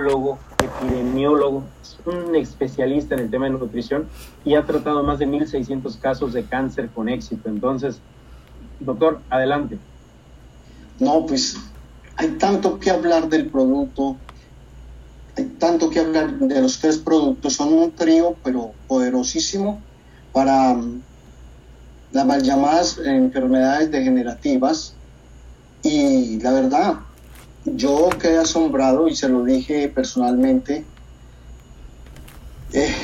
nutriólogo, epidemiólogo, un especialista en el tema de nutrición y ha tratado más de 1.600 casos de cáncer con éxito. Entonces, doctor, adelante. No, pues hay tanto que hablar del producto, hay tanto que hablar de los tres productos, son un trío, pero poderosísimo para mm, las mal llamadas enfermedades degenerativas. Y la verdad, yo quedé asombrado y se lo dije personalmente, eh,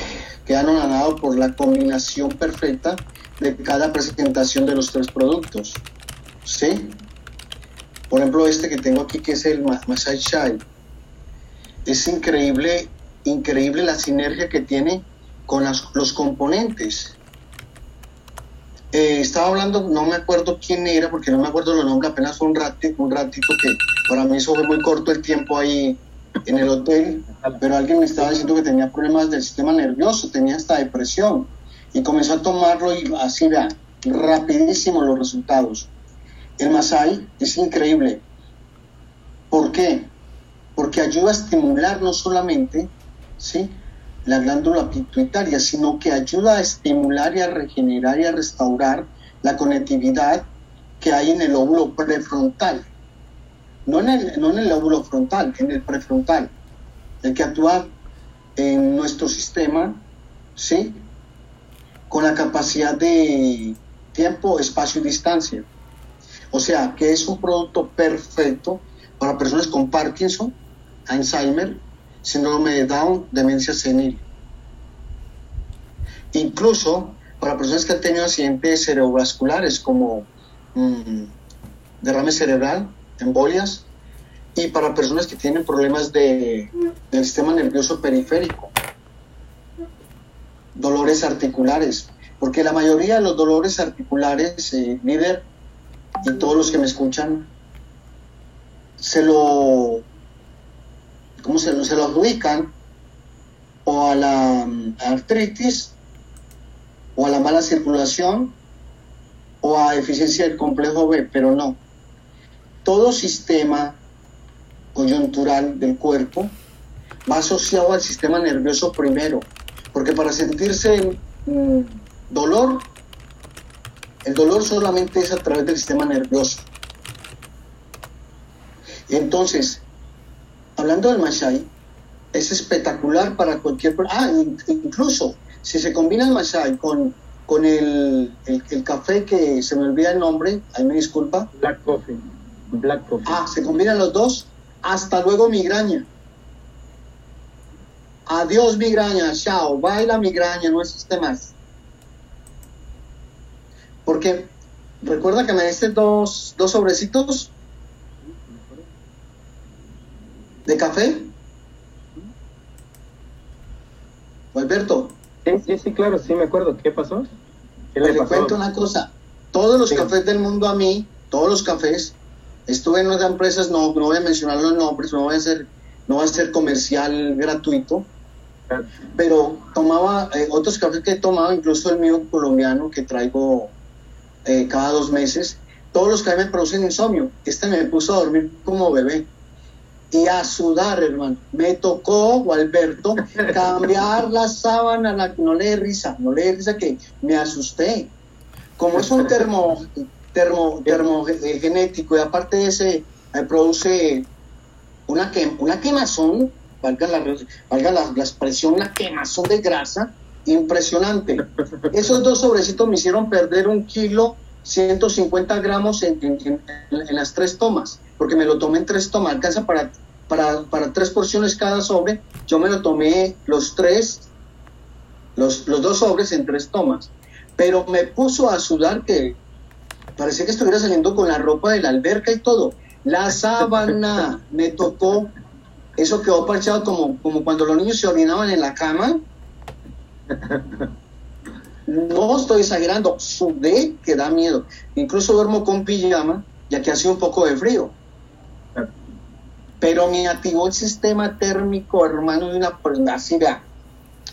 quedé anonadado por la combinación perfecta de cada presentación de los tres productos. ¿Sí? Por ejemplo, este que tengo aquí, que es el Masai Chai. Es increíble, increíble la sinergia que tiene con los componentes. Eh, estaba hablando, no me acuerdo quién era, porque no me acuerdo los nombres, apenas un, ratito, un ratito que para mí eso fue muy corto el tiempo ahí en el hotel, pero alguien me estaba diciendo que tenía problemas del sistema nervioso, tenía hasta depresión, y comenzó a tomarlo y así, vean, rapidísimo los resultados. El Masai es increíble. ¿Por qué? Porque ayuda a estimular no solamente, ¿sí? La glándula pituitaria, sino que ayuda a estimular y a regenerar y a restaurar la conectividad que hay en el óvulo prefrontal. No en el, no en el óvulo frontal, en el prefrontal, el que actúa en nuestro sistema, ¿sí? Con la capacidad de tiempo, espacio y distancia. O sea, que es un producto perfecto para personas con Parkinson, Alzheimer, síndrome de Down, demencia senil. Incluso para personas que han tenido accidentes cerebrovasculares como mm, derrame cerebral, embolias, y para personas que tienen problemas de, del sistema nervioso periférico, dolores articulares, porque la mayoría de los dolores articulares, eh, líder, y todos los que me escuchan, se lo ¿cómo se, se lo adjudican? O a la mm, artritis, o a la mala circulación, o a eficiencia del complejo B, pero no. Todo sistema coyuntural del cuerpo va asociado al sistema nervioso primero, porque para sentirse mm, dolor, el dolor solamente es a través del sistema nervioso. Entonces, hablando del Masai, es espectacular para cualquier Ah, incluso si se combina el Masai con, con el, el, café que se me olvida el nombre, ahí me disculpa. Black Coffee. Black Coffee. Ah, se combinan los dos. Hasta luego migraña. Adiós migraña, chao, baila migraña, no existe más. Porque recuerda que me diste dos, dos sobrecitos de café? Alberto. Sí, sí, sí, claro, sí me acuerdo. ¿Qué pasó? ¿Qué le, cuento una cosa. Todos los cafés del mundo a mí, todos los cafés, estuve en unas empresas, no, no voy a mencionar los nombres, no voy a hacer, no voy a ser comercial gratuito, pero tomaba eh, otros cafés que he tomado, incluso el mío colombiano que traigo eh, cada dos meses, todos los cafés me producen insomnio. Este me puso a dormir como bebé y a sudar, hermano. Me tocó, Alberto, cambiar la sábana, la, no le risa, no le risa que me asusté. Como es un termo, termo, termo genético y aparte de ese, me produce una, una quemazón, valga, la, valga la, expresión, una quemazón de grasa impresionante. Esos dos sobrecitos me hicieron perder un kilo 150 gramos en, en, las tres tomas, porque me lo tomé en tres tomas, alcanza para, para, para, tres porciones cada sobre, yo me lo tomé los tres, los, los dos sobres en tres tomas, pero me puso a sudar que parecía que estuviera saliendo con la ropa de la alberca y todo. La sábana me tocó, eso quedó parchado como, como cuando los niños se orinaban en la cama. No estoy exagerando, sudé que da miedo. Incluso duermo con pijama, ya que hace un poco de frío. Pero me activó el sistema térmico, hermano, de una vea,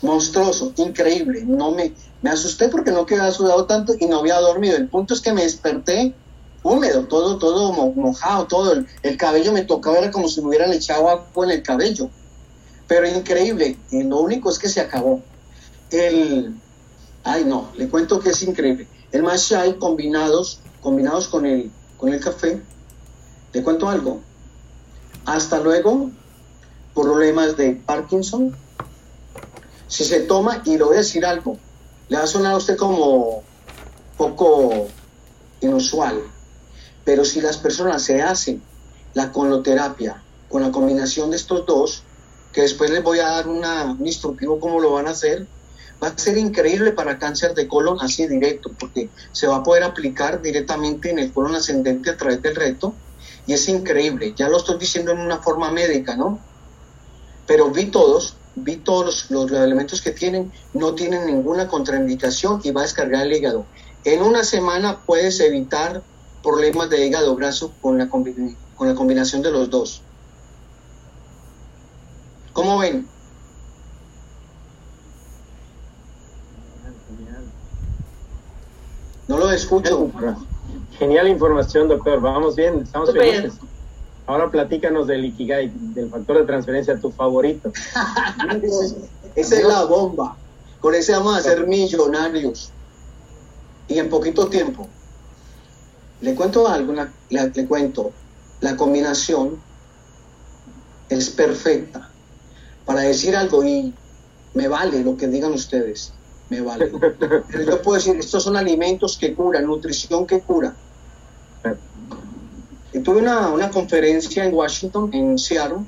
monstruoso, increíble. No me, me asusté porque no quedaba sudado tanto y no había dormido. El punto es que me desperté húmedo, todo, todo mojado, todo. El, el cabello me tocaba, era como si me hubieran echado agua en el cabello. Pero increíble, y lo único es que se acabó. El, ay no, le cuento que es increíble. El matcha combinados, combinados con el, con el café, le cuento algo. Hasta luego, problemas de Parkinson. Si se toma, y le voy a decir algo, le va a sonar a usted como poco inusual, pero si las personas se hacen la coloterapia con la combinación de estos dos, que después les voy a dar un instructivo cómo lo van a hacer, va a ser increíble para cáncer de colon así directo, porque se va a poder aplicar directamente en el colon ascendente a través del reto, y es increíble, ya lo estoy diciendo en una forma médica, ¿no? Pero vi todos, vi todos los, elementos que tienen, no tienen ninguna contraindicación y va a descargar el hígado. En una semana puedes evitar problemas de hígado graso con la, con la combinación de los dos. ¿Cómo ven? No lo escucho. Genial información, doctor. Vamos bien, estamos felices. Ahora platícanos del Ikigai, del factor de transferencia, tu favorito. Esa es la bomba. Con ese vamos a ser millonarios. Y en poquito tiempo. Le cuento algo, le cuento. La combinación es perfecta para decir algo y me vale lo que digan ustedes. Me vale. Pero yo puedo decir, estos son alimentos que curan, nutrición que cura. Tuve una, una conferencia en Washington, en Seattle,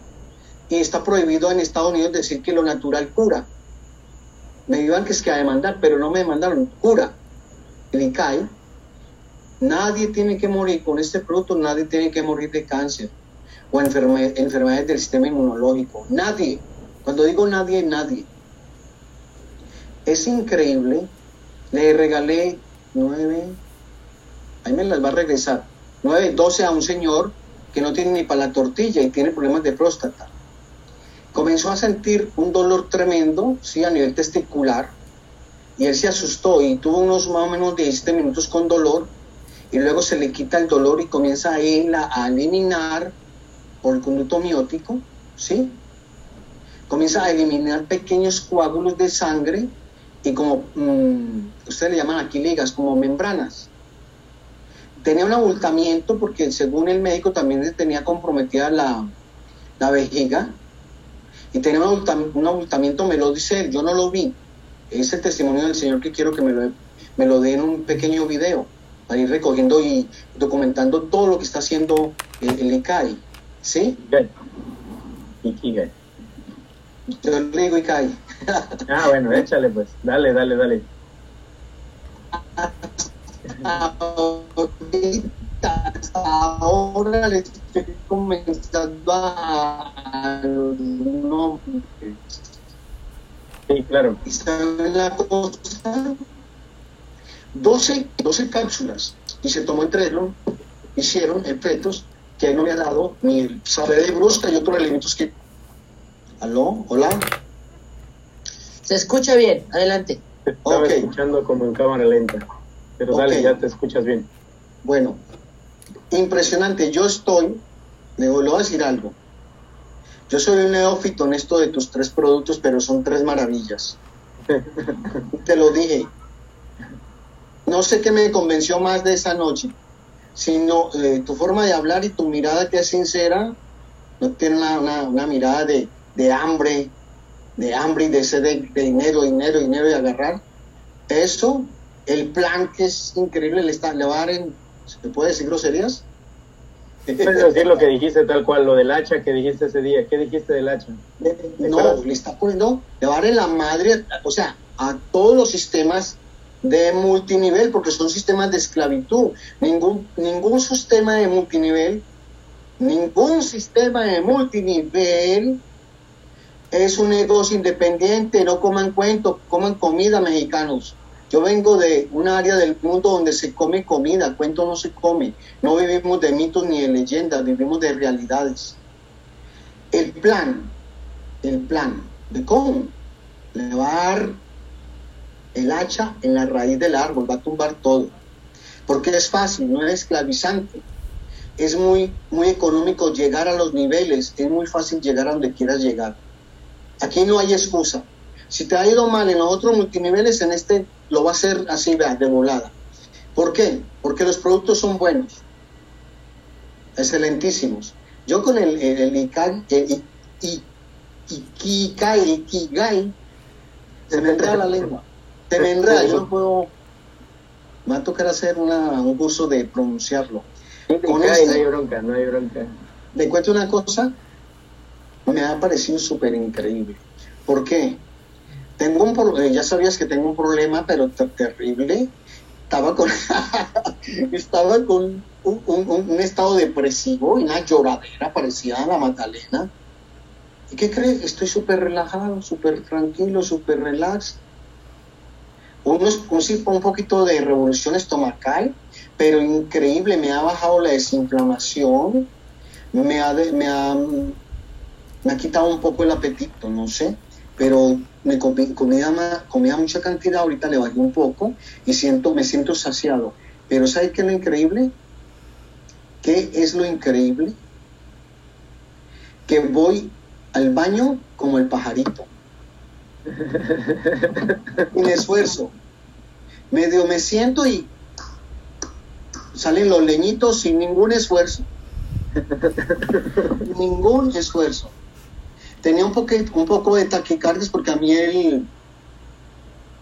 y está prohibido en Estados Unidos decir que lo natural cura. Me iban que es que a demandar, pero no me demandaron, cura. Nadie tiene que morir con este producto, nadie tiene que morir de cáncer o enfermedades del sistema inmunológico. Nadie. Cuando digo nadie, nadie. Es increíble. Le regalé nueve, ahí me las va a regresar, nueve, doce a un señor que no tiene ni para la tortilla y tiene problemas de próstata. Comenzó a sentir un dolor tremendo, sí, a nivel testicular, y él se asustó y tuvo unos más o menos 17 minutos con dolor y luego se le quita el dolor y comienza a él a, eliminar por el conducto miótico, ¿sí? Comienza a eliminar pequeños coágulos de sangre y como mm, ustedes le llaman aquí ligas, como membranas. Tenía un abultamiento porque según el médico también tenía comprometida la, la vejiga y tenía un abultamiento, me lo dice él, yo no lo vi, es el testimonio del Señor que quiero que me lo, me lo dé en un pequeño video, para ir recogiendo y documentando todo lo que está haciendo el, el ICAI. ¿Sí? Ikigai. Yo le digo ICAI. ah, bueno, échale pues. Dale, dale, dale. ahora le estoy comenzando a nombres Sí, claro. Y saben la cosa, 12, 12 cápsulas. Y se tomó entre ellos, hicieron efectos que no me ha dado ni el saber de brusca y otros elementos que... ¿Aló? ¿Hola? Se escucha bien, adelante. Te estaba escuchando como en cámara lenta. Pero dale, ya te escuchas bien. Bueno, impresionante. Yo estoy, le voy a decir algo. Yo soy un neófito en esto de tus tres productos, pero son tres maravillas. Te lo dije. No sé qué me convenció más de esa noche, sino eh, tu forma de hablar y tu mirada que es sincera, no tiene una, mirada de, hambre, de hambre y de sed de, dinero, dinero, dinero y agarrar. Eso, el plan que es increíble, le, está, le va a dar en, ¿se puede decir groserías? Puedes decir lo que dijiste tal cual, lo del hacha que dijiste ese día. ¿Qué dijiste del hacha? No, le está poniendo, le va a dar en la madre, o sea, a todos los sistemas de multinivel, porque son sistemas de esclavitud. Ningún, ningún sistema de multinivel, ningún sistema de multinivel es un negocio independiente, no coman cuento, coman comida mexicanos. Yo vengo de un área del mundo donde se come comida, cuento no se come. No vivimos de mitos ni de leyendas, vivimos de realidades. El plan, el plan de cómo le va a dar el hacha en la raíz del árbol, va a tumbar todo. Porque es fácil, no es esclavizante. Es muy, muy económico llegar a los niveles, es muy fácil llegar a donde quieras llegar. Aquí no hay excusa. Si te ha ido mal en los otros multiniveles, en este lo va a hacer así, vea, de volada. ¿Por qué? Porque los productos son buenos, excelentísimos. Yo con el, el, el Ikai, el, Ikigai, Ikigai, se me enreda la lengua. Se me enreda, yo no puedo. Me va a tocar hacer una, un curso de pronunciarlo. Con este, no hay bronca, no hay bronca. Le cuento una cosa, me ha parecido súper increíble. ¿Por qué? Tengo un eh, ya sabías que tengo un problema, pero terrible. Estaba con, estaba con un, estado depresivo y una lloradera parecía a la Magdalena. ¿Y qué crees? Estoy súper relajado, súper tranquilo, súper relax. Unos, un, un poquito de revolución estomacal, pero increíble, me ha bajado la desinflamación, me ha, me ha, me ha quitado un poco el apetito, no sé, pero me comía, comía mucha cantidad, ahorita le bajé un poco y siento, me siento saciado. Pero ¿sabes qué es lo increíble? ¿Qué es lo increíble? Que voy al baño como el pajarito. Sin esfuerzo. Medio me siento y salen los leñitos sin ningún esfuerzo. ningún esfuerzo. Tenía un, un poco de taquicardias porque a mí el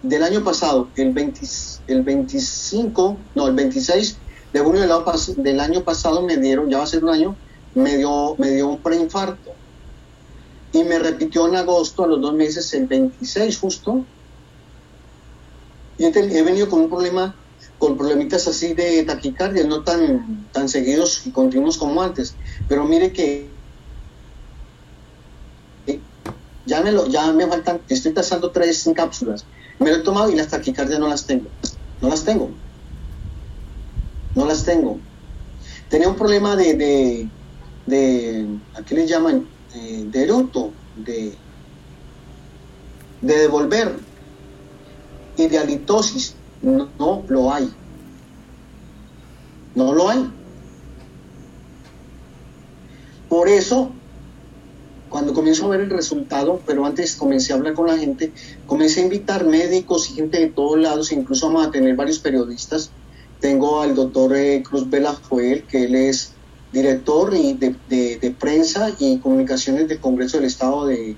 del año pasado, el, 20, el 25, no, el 26 de junio del, del año pasado me dieron, ya va a ser un año, me dio, me dio un preinfarto y me repitió en agosto, a los dos meses, el 26 justo. Y he venido con un problema, con problemitas así de taquicardia, no tan, tan seguidos y continuos como antes. Pero mire que ya me, lo, ya me faltan, estoy tasando tres cápsulas. Me lo he tomado y las taquicardias no las tengo. No las tengo. No las tengo. Tenía un problema de, de, de ¿a qué le llaman? de, eruto, de, de devolver y de halitosis, no lo hay. No lo hay. Por eso, cuando comienzo a ver el resultado, pero antes comencé a hablar con la gente, comencé a invitar médicos y gente de todos lados, incluso vamos a tener varios periodistas. Tengo al doctor eh, Cruz Vela Joel, que él es director de, de, prensa y comunicaciones del Congreso del Estado de,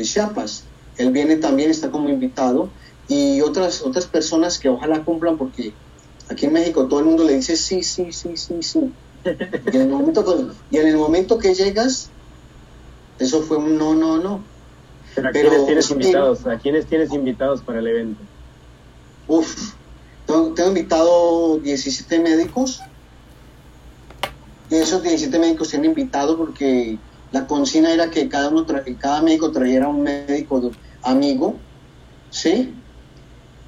Chiapas. Él viene también, está como invitado, y otras, otras personas que ojalá cumplan, porque aquí en México todo el mundo le dice sí, sí, sí, sí, sí. Y en el momento que, y en el momento que llegas, eso fue un no, no, no. Pero ¿a quiénes tienes invitados? ¿A quiénes tienes invitados para el evento? Uf, tengo, tengo invitado 17 médicos, y esos 17 médicos se han invitado porque la consigna era que cada, uno cada médico trajera un médico amigo, ¿sí?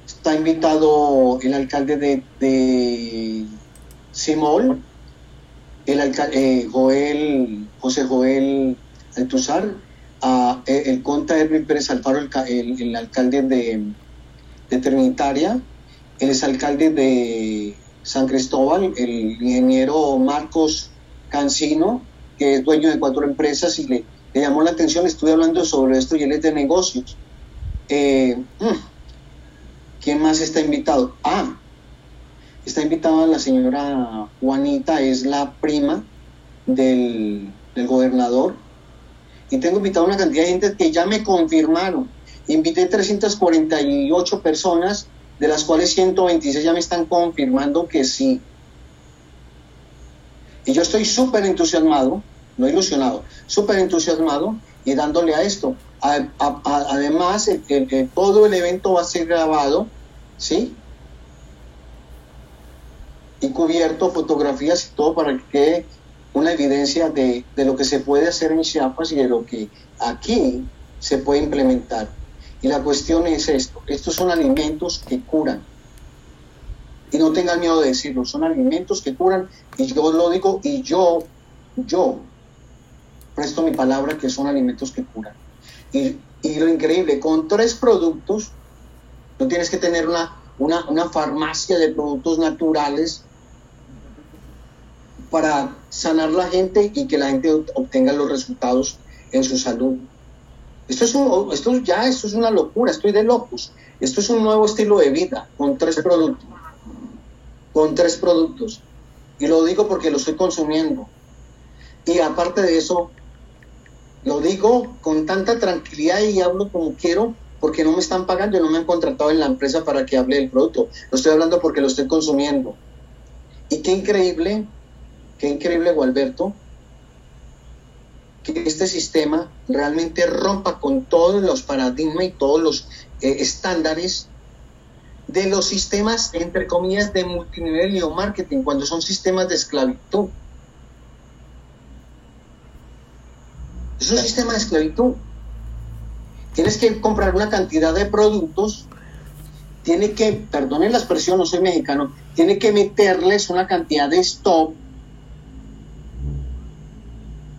Está invitado el alcalde de, de Simol, el alcalde, eh, Joel, José Joel A, eh, el conta Edwin Pérez Alfaro, el, el, alcalde de, de Trinitaria, el exalcalde de San Cristóbal, el ingeniero Marcos Cancino, que es dueño de cuatro empresas y le, llamó la atención, estuve hablando sobre esto y él es de negocios. Eh, mm, ¿Quién más está invitado? Ah, está invitada la señora Juanita, es la prima del, del gobernador. Y tengo invitado una cantidad de gente que ya me confirmaron. Invité 348 personas, de las cuales 126 ya me están confirmando que sí, y yo estoy súper entusiasmado, no ilusionado, súper entusiasmado y dándole a esto. además, todo el evento va a ser grabado, ¿sí? Y cubierto, fotografías y todo para que una evidencia de, de lo que se puede hacer en Chiapas y de lo que aquí se puede implementar. Y la cuestión es esto, estos son alimentos que curan y no tengan miedo de decirlo, son alimentos que curan y yo lo digo y yo, yo presto mi palabra que son alimentos que curan. Y, y lo increíble, con tres productos, no tienes que tener una, una, una farmacia de productos naturales para sanar la gente y que la gente obtenga los resultados en su salud. Esto, es un, esto ya esto es una locura, estoy de locos. Esto es un nuevo estilo de vida con tres productos. Con tres productos. Y lo digo porque lo estoy consumiendo. Y aparte de eso, lo digo con tanta tranquilidad y hablo como quiero porque no me están pagando y no me han contratado en la empresa para que hable del producto. Lo estoy hablando porque lo estoy consumiendo. Y qué increíble, qué increíble, Gualberto, que este sistema realmente rompa con todos los paradigmas y todos los eh, estándares de los sistemas, entre comillas, de multinivel y o marketing, cuando son sistemas de esclavitud. Es un sistema de esclavitud. Tienes que comprar una cantidad de productos, tiene que, perdonen la expresión, no soy mexicano, tiene que meterles una cantidad de stock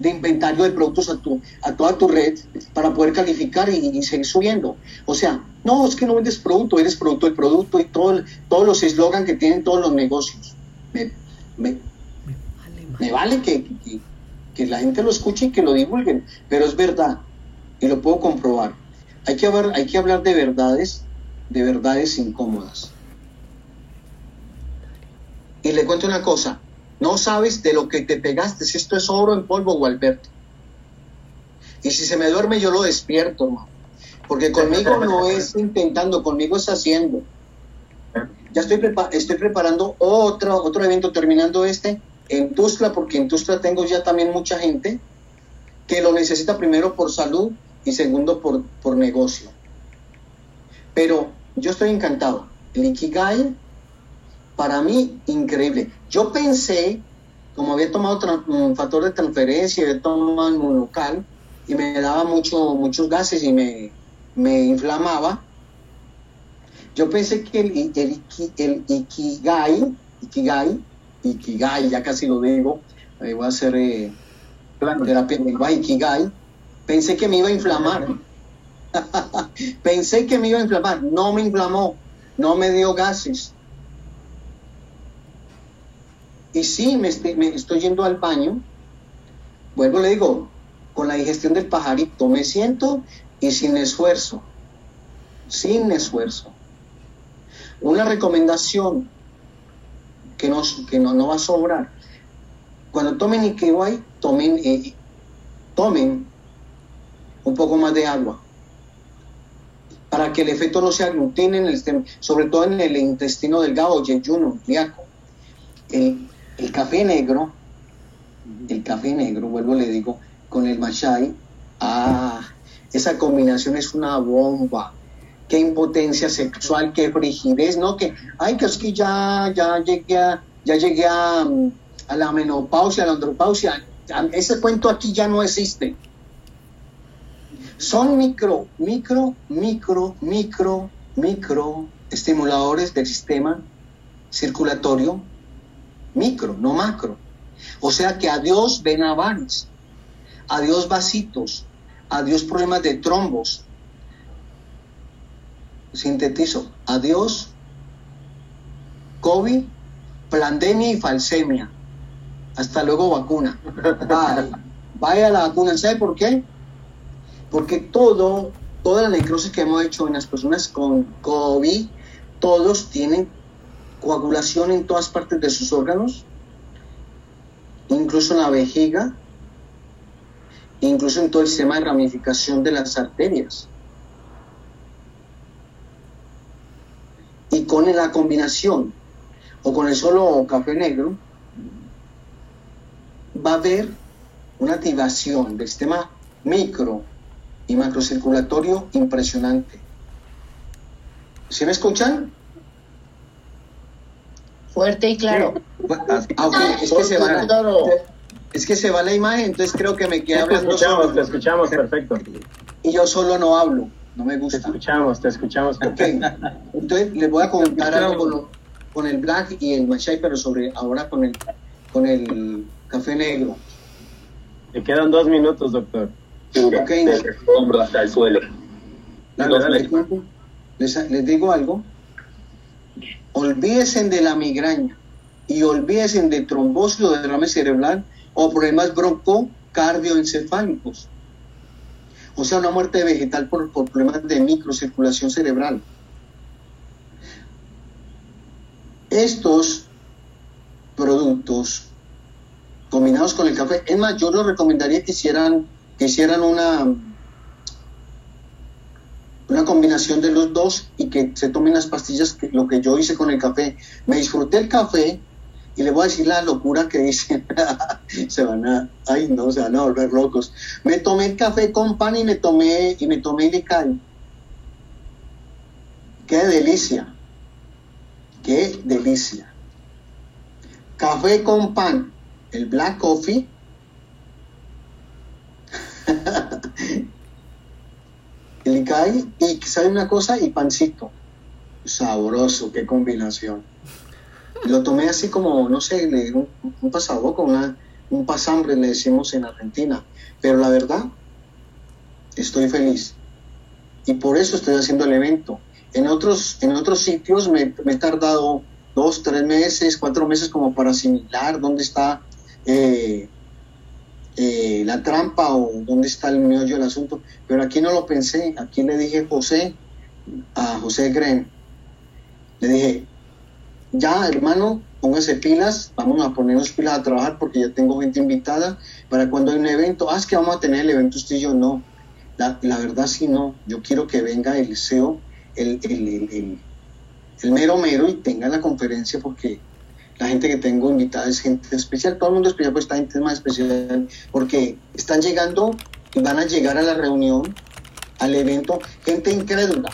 de inventario de productos a, tu, a toda tu red para poder calificar y, seguir subiendo. O sea, no, es que no vendes producto, eres producto del producto y todo, todos los eslogan que tienen todos los negocios. Me, vale que, que, la gente lo escuche y que lo divulguen, pero es verdad y lo puedo comprobar. Hay que hablar, hay que hablar de verdades, de verdades incómodas. Y le cuento una cosa, no sabes de lo que te pegaste, si esto es oro en polvo, Gualberto. Y si se me duerme, yo lo despierto, hermano. Porque conmigo no es intentando, conmigo es haciendo. Ya estoy, estoy preparando otro, otro evento, terminando este, en Tuzla, porque en Tuzla tengo ya también mucha gente que lo necesita primero por salud y segundo por, por negocio. Pero yo estoy encantado. El Ikigai para mí, increíble. Yo pensé, como había tomado un factor de transferencia, había tomado un local y me daba mucho, muchos gases y me, me inflamaba, yo pensé que el, el, Ikigai, Ikigai, Ikigai, ya casi lo digo, eh, voy a hacer eh, terapia Ikigai, pensé que me iba a inflamar. pensé que me iba a inflamar, no me inflamó, no me dio gases, y sí, me, estoy yendo al baño, vuelvo, le digo, con la digestión del pajarito, me siento y sin esfuerzo, sin esfuerzo. Una recomendación que, que no, va a sobrar. Cuando tomen Ikigai, tomen, eh, tomen un poco más de agua para que el efecto no se aglutine, en el, sobre todo en el intestino delgado, yeyuno, liaco. El, el café negro, el café negro, vuelvo le digo, con el machai, ah, esa combinación es una bomba. Qué impotencia sexual, qué frigidez, ¿no? Que, ay, que es que ya, ya llegué a, ya llegué a, a la menopausia, a la andropausia. Ese cuento aquí ya no existe. Son micro, micro, micro, micro, micro estimuladores del sistema circulatorio micro, no macro. O sea que adiós venavanes, adiós vasitos, adiós problemas de trombos. Sintetizo, adiós COVID, pandemia y falsemia. Hasta luego vacuna. Vaya la vacuna. ¿Sabe por qué? Porque todo, toda la necrosis que hemos hecho en las personas con COVID, todos tienen coagulación en todas partes de sus órganos, incluso en la vejiga, incluso en todo el sistema de ramificación de las arterias. Y con la combinación o con el solo café negro, va a haber una activación del sistema micro y macrocirculatorio impresionante. ¿Sí me escuchan? Fuerte y claro. Ah, es, que se va, es que se va la imagen, entonces creo que me queda hablando. Te escuchamos, te escuchamos, perfecto. Y yo solo no hablo, no me gusta. Te escuchamos, te escuchamos. Perfecto. Entonces les voy a comentar algo con, el black y el machai, pero sobre ahora con el, con el café negro. Te quedan dos minutos, doctor. Ok. Hombro hasta el suelo. Les, les digo algo olvídense de la migraña y olvídense de trombosis o derrame cerebral o problemas broncocardioencefálicos. o sea, una muerte vegetal por, por problemas de microcirculación cerebral. Estos productos combinados con el café, es más, yo les recomendaría que hicieran, que hicieran una, una combinación de los dos y que se tomen las pastillas, que, lo que yo hice con el café. Me disfruté el café y le voy a decir la locura que dicen. se van a, ay no, se van a volver locos. Me tomé el café con pan y me tomé, y me tomé Ilical. Qué delicia. Qué delicia. Café con pan, el black coffee. el Icai y sabe una cosa y pancito. Sabroso, qué combinación. Lo tomé así como, no sé, un, un pasaboco, una, un pasambre le decimos en Argentina. Pero la verdad, estoy feliz. Y por eso estoy haciendo el evento. En otros, en otros sitios me, me he tardado dos, tres meses, cuatro meses como para asimilar dónde está eh, eh, la trampa o dónde está el meollo del asunto. Pero aquí no lo pensé. Aquí le dije José, a José Gren, le dije, ya hermano, póngase pilas, vamos a ponernos pilas a trabajar porque ya tengo gente invitada para cuando hay un evento. Ah, es que vamos a tener el evento usted y yo, no. La, la verdad sí no. Yo quiero que venga el CEO, el, el, el, el mero mero y tenga la conferencia porque la gente que tengo invitada es gente especial, todo el mundo especial, pues esta gente es más especial, porque están llegando y van a llegar a la reunión, al evento, gente incrédula.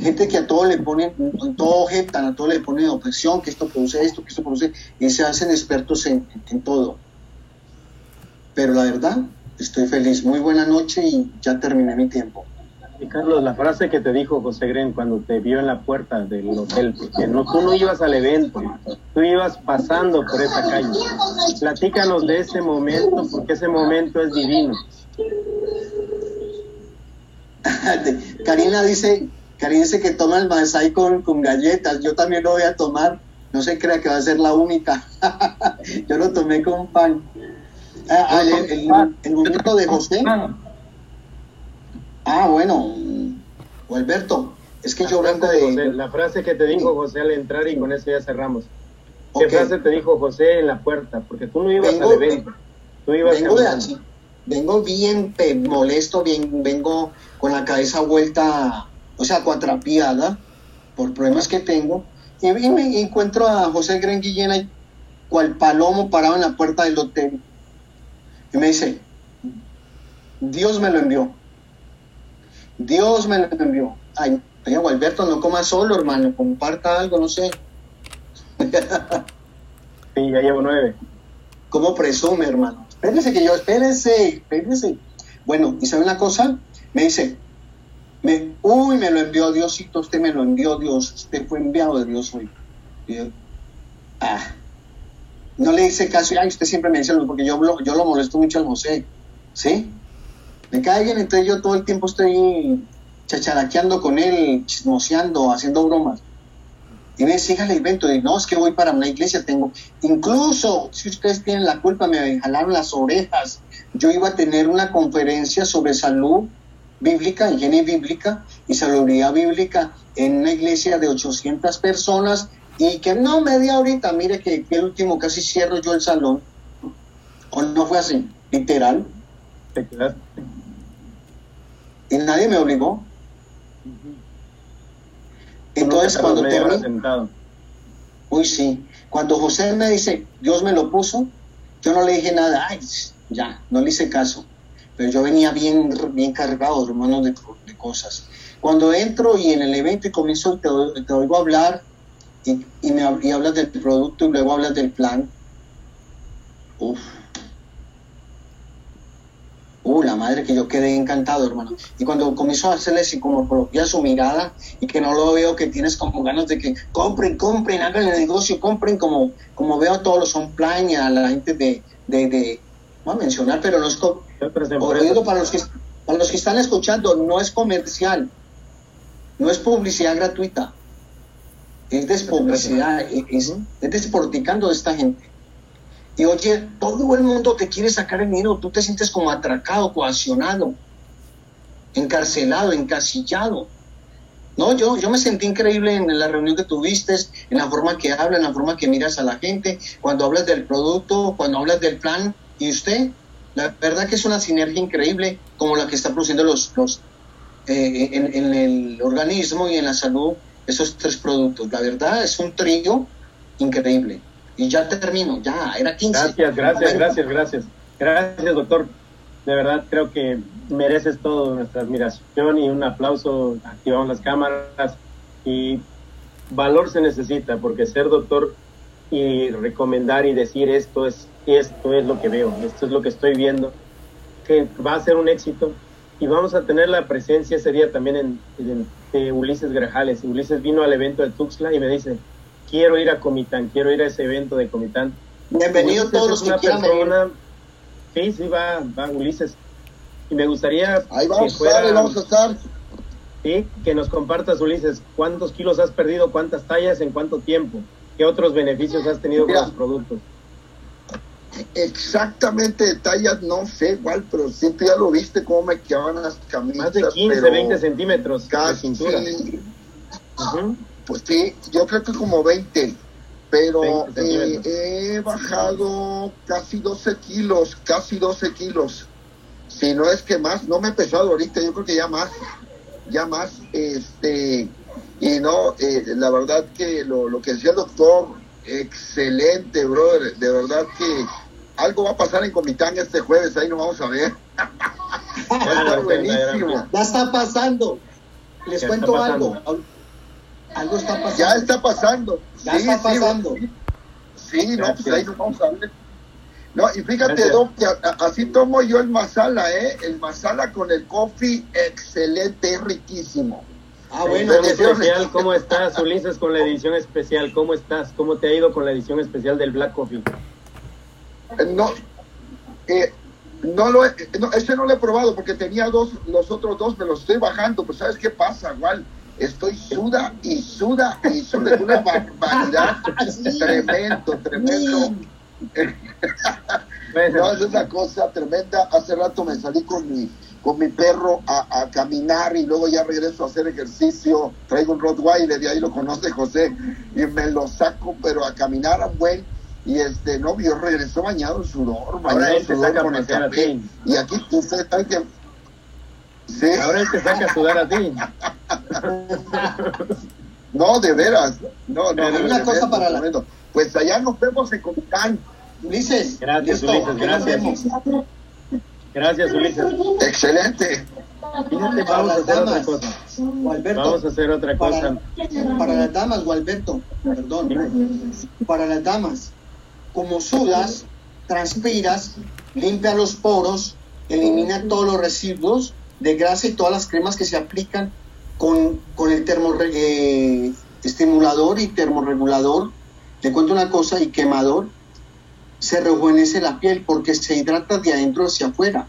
Gente que a todo le ponen, todo objetan, a todo le ponen objeción, que esto produce esto, que esto produce, y se hacen expertos en todo. Pero la verdad, estoy feliz. Muy buena noche y ya terminé mi tiempo. Y Carlos, la frase que te dijo José Gren cuando te vio en la puerta del hotel, porque no, tú no ibas al evento, tú ibas pasando por esa calle. Platícanos de ese momento, porque ese momento es divino. Karina dice, Karina dice que toma el masai con, con galletas, yo también lo voy a tomar, no se crea que va a ser la única. yo lo tomé con pan. Ah, ah, el, el, el momento de José. Ah, bueno, Alberto, es que La yo vengo de. José, la frase que te dijo José al entrar y con eso ya cerramos. ¿Qué frase te dijo José en la puerta? Porque tú no ibas Vengo- al evento, tú ibas vengo de vengo bien molesto, bien, vengo con la cabeza vuelta, o sea, cuatrapiada por problemas que tengo, y, y me encuentro a José Gren Guillén ahí, cual palomo parado en la puerta del hotel, y me dice, Dios me lo envió, Dios me lo envió. Ay, oye, Alberto, no coma solo, hermano, comparta algo, no sé. Sí, ya llevo nueve. ¿Cómo presume, hermano? Espérese que yo, espérese, espérese. Bueno, ¿y sabe una cosa? Me dice, me, uy, me lo envió Diosito, usted me lo envió Dios, usted fue enviado de Dios hoy. Yo, ah, no le hice caso, ay, usted siempre me dice porque yo, lo- yo lo molesto mucho al José, ¿sí? Me cae bien, entonces yo todo el tiempo estoy chacharaqueando con él, chismoseando, haciendo bromas. Y me dice, evento. Y no, es que voy para una iglesia, tengo. Incluso, si ustedes tienen la culpa, me jalaron las orejas. Yo iba a tener una conferencia sobre salud bíblica, higiene bíblica y salubridad bíblica en una iglesia de 800 personas. Y que no, media horita, mire que, el último casi cierro yo el salón. O no fue así, literal. Te quedaste. Y nadie me obligó. Entonces, cuando terminé. sentado. Uy, sí. Cuando José me dice, Dios me lo puso, yo no le dije nada. Ay, ya, no le hice caso. Pero yo venía bien, bien cargado, hermano, de, de cosas. Cuando entro y en el evento y comienzo, te, te oigo hablar y, y me y hablas del producto y luego hablas del plan. Uf. Uh, la madre que yo quedé encantado, hermano. Y cuando comienzo a hacerle psicología su mirada y que no lo veo, que tienes como ganas de que compren, compren, hagan el negocio, compren, como, como veo a todos los online y a la gente de, de, de voy a mencionar, pero no es, digo para los, que, para los que están escuchando, no es comercial, no es publicidad gratuita, es despublicidad, es, es desporticando de esta gente. Y oye, todo el mundo te quiere sacar el dinero, tú te sientes como atracado, coaccionado, encarcelado, encasillado. No, yo, yo me sentí increíble en la reunión que tuviste, en la forma que hablas, en la forma que miras a la gente, cuando hablas del producto, cuando hablas del plan. Y usted, la verdad que es una sinergia increíble como la que está produciendo los, los eh, en, en, el organismo y en la salud esos tres productos. La verdad es un trío increíble. Y ya termino, ya, era 15. Gracias, gracias, gracias, gracias. Gracias, doctor. De verdad creo que mereces todo nuestra admiración y un aplauso. Activamos las cámaras y valor se necesita porque ser doctor y recomendar y decir esto es esto es lo que veo, esto es lo que estoy viendo, que va a ser un éxito y vamos a tener la presencia ese día también en, de Ulises Grajales. Ulises vino al evento de Tuxtla y me dice, quiero ir a Comitán, quiero ir a ese evento de Comitán. Bienvenido todos los que quieran persona, Sí, sí, va, va Ulises. Y me gustaría Ahí vamos que fuera, vamos a estar. Sí, que nos compartas, Ulises, cuántos kilos has perdido, cuántas tallas, en cuánto tiempo, qué otros beneficios has tenido con los productos. Exactamente detalles no sé igual, pero siempre ya lo viste cómo me quedaban las camisas. Más de 15, 20 centímetros casi, de cintura. Pues sí, yo creo que como 20, pero eh, he bajado casi 12 kilos, casi 12 kilos. Si no es que más, no me he pesado ahorita, yo creo que ya más, ya más, este, y no, eh, la verdad que lo, lo que decía el doctor, excelente, brother, de verdad que algo va a pasar en Comitán este jueves, ahí nos vamos a ver. está buenísimo. Ya está pasando. Les cuento algo. Algo está pasando. Ya está pasando. Ya está pasando. Sí, no, pues ahí vamos a ver. No, y fíjate, Doc, que así tomo yo el masala, ¿eh? El masala con el coffee, excelente, riquísimo. Ah, bueno, especial, ¿cómo estás, Ulises, con la edición especial? ¿Cómo estás? ¿Cómo te ha ido con la edición especial del Black Coffee? no, eh, no lo he, no, ese no lo he probado porque tenía dos, los otros dos me los estoy bajando, pues ¿sabes qué pasa? Igual, estoy suda y suda y suda, una barbaridad, tremendo, tremendo. no, es una cosa tremenda. Hace rato me salí con mi, con mi perro a, a, caminar y luego ya regreso a hacer ejercicio. Traigo un Rottweiler y ahí lo conoce José y me lo saco, pero a caminar a buen y este novio regresó bañado en sudor, bañado en sudor con el café. Y aquí usted sabe que ¿Sí? Ahora él te saca a sudar a ti. no, de veras. No, no, no una cosa para la... Pues allá nos vemos en Comitán. Ulises. Gracias, Ulises, gracias. Gracias, Ulises. Excelente. Fíjate, vamos a hacer otra cosa. vamos a hacer otra cosa. Para, las damas, Gualberto, perdón. Para las damas, como sudas, transpiras, limpia los poros, elimina todos los residuos de grasa y todas las cremas que se aplican con, con el termoestimulador estimulador y termorregulador. Te cuento una cosa, y quemador, se rejuvenece la piel porque se hidrata de adentro hacia afuera.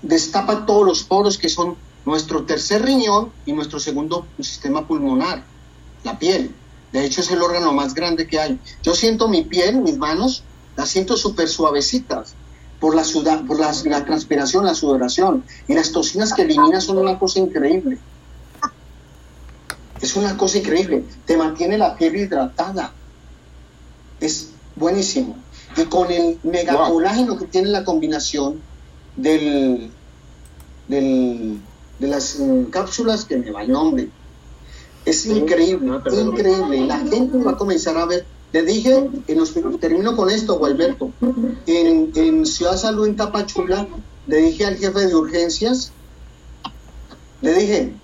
Destapa todos los poros que son nuestro tercer riñón y nuestro segundo sistema pulmonar, la piel. De hecho, es el órgano más grande que hay. Yo siento mi piel, mis manos, las siento súper suavecitas por, la, por la, la, transpiración, la sudoración. Y las toxinas que elimina son una cosa increíble. Es una cosa increíble. Te mantiene la piel hidratada. Es buenísimo. Y con el megacolágeno que tiene la combinación del, del de las mm, cápsulas que me va el nombre es increíble, increíble. La gente va a comenzar a ver. Le dije, en los, termino con esto, Gualberto. En, Ciudad Salud, en Tapachula, le dije al jefe de urgencias, le dije,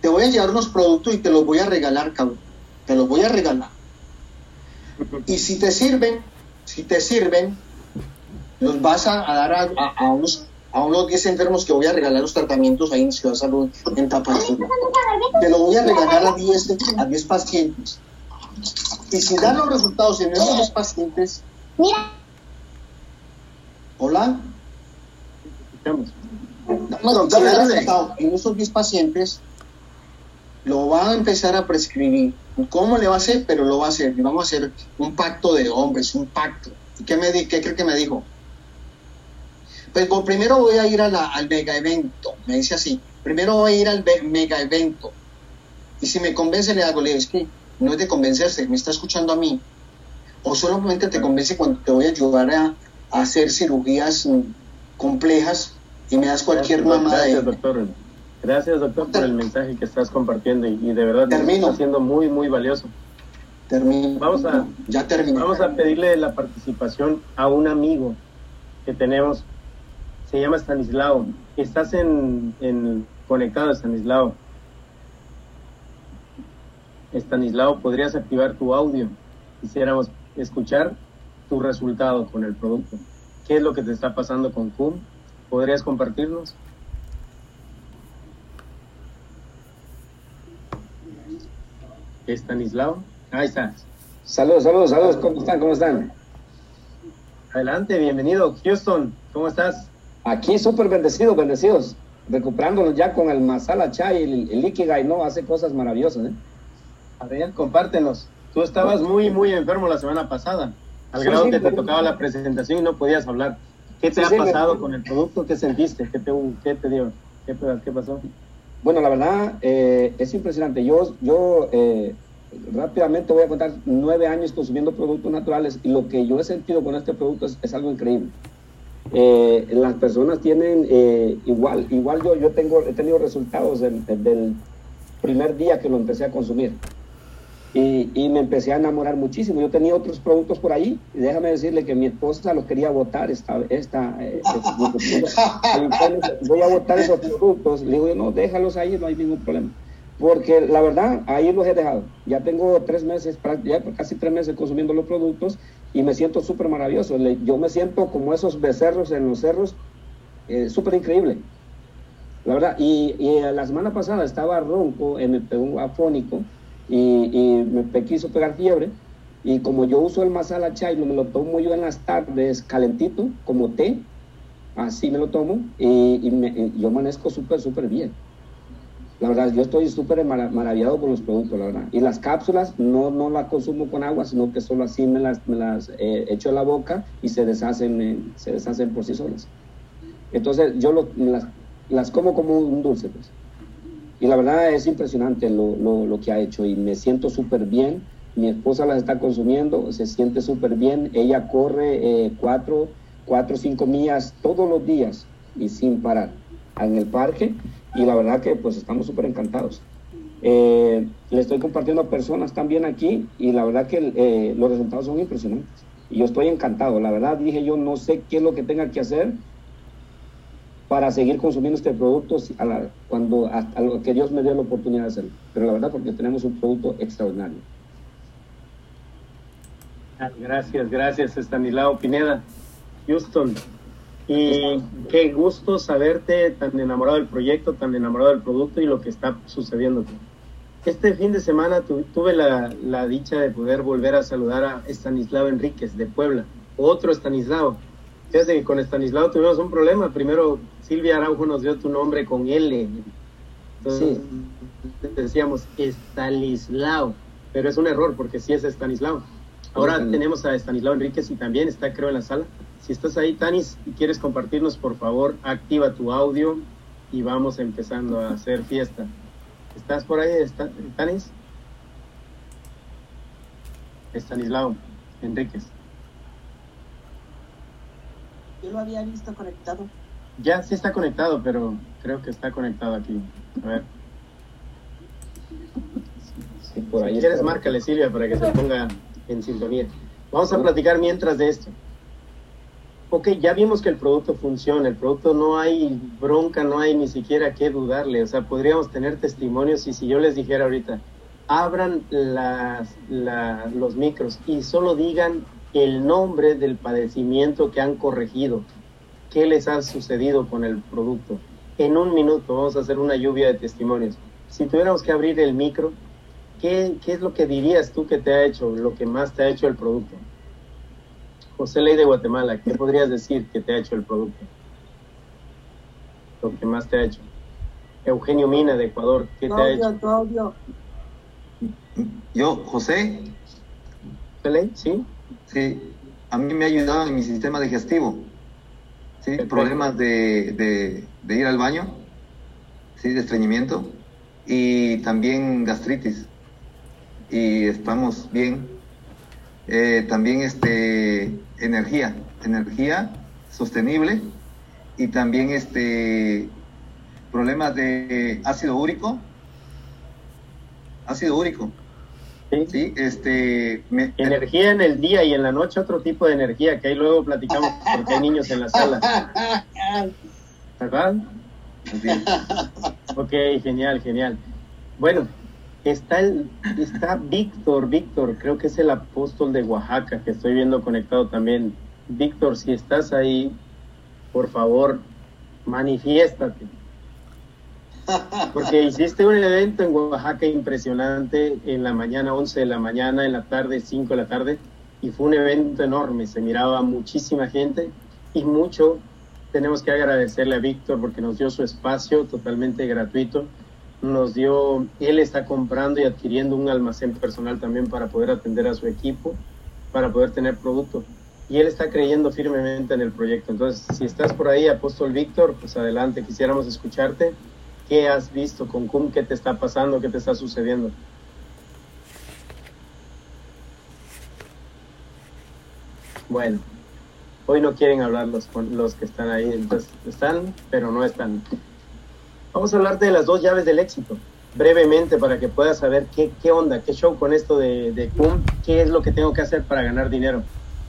te voy a llevar unos productos y te los voy a regalar, cabrón. Te los voy a regalar. Y si te sirven, si te sirven, los vas a, dar a, a unos a unos 10 enfermos que voy a regalar los tratamientos ahí en Ciudad Salud, en Tapachula. Te lo voy a regalar a 10, a 10 pacientes. Y si dan los resultados en esos 10 pacientes... Mira. Hola. en esos 10 pacientes, lo van a empezar a prescribir ¿Cómo le va a hacer? Pero lo va a hacer. Y vamos a hacer un pacto de hombres, un pacto. ¿Y qué, me di qué cree que me dijo? Pues primero voy a ir al mega evento. Me dice así. Primero voy a ir al mega evento. Y si me convence, le hago, le digo, es que no es de convencerse, me está escuchando a mí. O solamente te convence cuando te voy a ayudar a, hacer cirugías complejas y me das cualquier mamada. Gracias, doctor. Gracias, doctor, por el mensaje que estás compartiendo y, de verdad está siendo muy, muy valioso. Termino. Vamos a, ya terminé. Vamos a pedirle la participación a un amigo que tenemos. Se llama Stanislao. Estás en, en conectado, Stanislao. Stanislao, ¿podrías activar tu audio? Quisiéramos escuchar tu resultado con el producto. ¿Qué es lo que te está pasando con CUM? ¿Podrías compartirnos? Estanislao. Ahí está. Saludos, saludos, saludos. ¿Cómo están? ¿Cómo están? Adelante, bienvenido. Houston, ¿cómo estás? Aquí súper bendecidos, bendecidos. Recuperándonos ya con el masala chai, el, el ikigai, ¿no? Hace cosas maravillosas, ¿eh? A ver, compártenos. Tú estabas muy, muy enfermo la semana pasada, al grado que te tocaba la presentación y no podías hablar. ¿Qué te ha pasado con el producto? ¿Qué sentiste? ¿Qué te, qué te dio? ¿Qué, ¿Qué pasó? Bueno, la verdad eh, es impresionante. Yo, yo eh, rápidamente voy a contar nueve años consumiendo productos naturales y lo que yo he sentido con este producto es, algo increíble. Eh, las personas tienen igual, igual yo, yo tengo, he tenido resultados del, del primer día que lo empecé a consumir. Y, y, me empecé a enamorar muchísimo. Yo tenía otros productos por ahí y déjame decirle que mi esposa los quería votar. Esta, esta, eh, voy a votar esos productos. Le digo, no, déjalos ahí, no hay ningún problema. Porque la verdad, ahí los he dejado. Ya tengo tres meses, ya casi tres meses consumiendo los productos y me siento súper maravilloso. Yo me siento como esos becerros en los cerros, eh, súper increíble. La verdad, y, y, la semana pasada estaba ronco, me pegó afónico y, me quiso pegar fiebre. Y como yo uso el masala chai, me lo tomo yo en las tardes calentito, como té, así me lo tomo y, me, yo amanezco súper, súper bien. La verdad, yo estoy súper maravillado con los productos, la verdad. Y las cápsulas no, no las consumo con agua, sino que solo así me las, me las eh, echo a la boca y se deshacen, eh, se deshacen por sí solas. Entonces yo lo, las, las como como un dulce, pues. Y la verdad es impresionante lo, lo, que ha hecho y me siento súper bien. Mi esposa las está consumiendo, se siente súper bien. Ella corre eh, cuatro, cuatro cinco millas todos los días y sin parar en el parque y la verdad que pues estamos súper encantados. Eh, le estoy compartiendo a personas también aquí y la verdad que eh, los resultados son impresionantes. Y yo estoy encantado. La verdad dije yo no sé qué es lo que tenga que hacer para seguir consumiendo este producto a cuando a, lo que Dios me dio la oportunidad de hacerlo. Pero la verdad porque tenemos un producto extraordinario. Gracias, gracias Estanislao Pineda. Houston, y qué gusto saberte tan enamorado del proyecto, tan enamorado del producto y lo que está sucediendo. Este fin de semana tuve la, la, dicha de poder volver a saludar a Estanislao Enríquez de Puebla, otro Estanislao. Fíjate que con Estanislao tuvimos un problema. Primero Silvia Araujo nos dio tu nombre con L. Entonces decíamos Estanislao, pero es un error porque sí es Estanislao. Ahora tenemos a Estanislao Enríquez y también está creo en la sala. Si estás ahí, Tanis, y quieres compartirnos, por favor, activa tu audio y vamos empezando a hacer fiesta. ¿Estás por ahí, Tanis? Estanislao Enríquez. Yo lo había visto conectado. Ya sí está conectado, pero creo que está conectado aquí. A ver. si quieres, márcale Silvia para que se ponga en sintonía. Vamos a platicar mientras de esto. Ok, ya vimos que el producto funciona, el producto no hay bronca, no hay ni siquiera que dudarle, o sea, podríamos tener testimonios y si yo les dijera ahorita, abran las, los micros y solo digan el nombre del padecimiento que han corregido, qué les ha sucedido con el producto. En un minuto vamos a hacer una lluvia de testimonios. Si tuviéramos que abrir el micro, ¿qué, es lo que dirías tú que te ha hecho, lo que más te ha hecho el producto? José Ley de Guatemala, ¿qué podrías decir que te ha hecho el producto? Lo que más te ha hecho. Eugenio Mina de Ecuador, ¿qué te ha hecho? Yo, José. ¿Sí? Sí, a mí me ha ayudado en mi sistema digestivo. ¿sí? Problemas de, de, ir al baño, ¿sí? de estreñimiento y también gastritis. Y estamos bien. Eh, también este, energía, energía sostenible y también este, problemas de ácido úrico. Ácido úrico. Sí, este... energía en el día y en la noche otro tipo de energía que ahí luego platicamos porque hay niños en la sala. ¿Verdad? Ok, genial, genial. Bueno, está el, está Víctor, Víctor, creo que es el apóstol de Oaxaca que estoy viendo conectado también. Víctor, si estás ahí, por favor, manifiéstate. Porque hiciste un evento en Oaxaca impresionante en la mañana 11 de la mañana, en la tarde 5 de la tarde, y fue un evento enorme, se miraba muchísima gente y mucho tenemos que agradecerle a Víctor porque nos dio su espacio totalmente gratuito, nos dio, él está comprando y adquiriendo un almacén personal también para poder atender a su equipo, para poder tener producto. Y él está creyendo firmemente en el proyecto. Entonces, si estás por ahí, Apóstol Víctor, pues adelante, quisiéramos escucharte ¿Qué has visto con CUM? ¿Qué te está pasando? ¿Qué te está sucediendo? Bueno, hoy no quieren hablar los, los que están ahí, entonces están, pero no están. Vamos a hablarte de las dos llaves del éxito, brevemente, para que puedas saber qué, qué onda, qué show con esto de, de CUM, qué es lo que tengo que hacer para ganar dinero.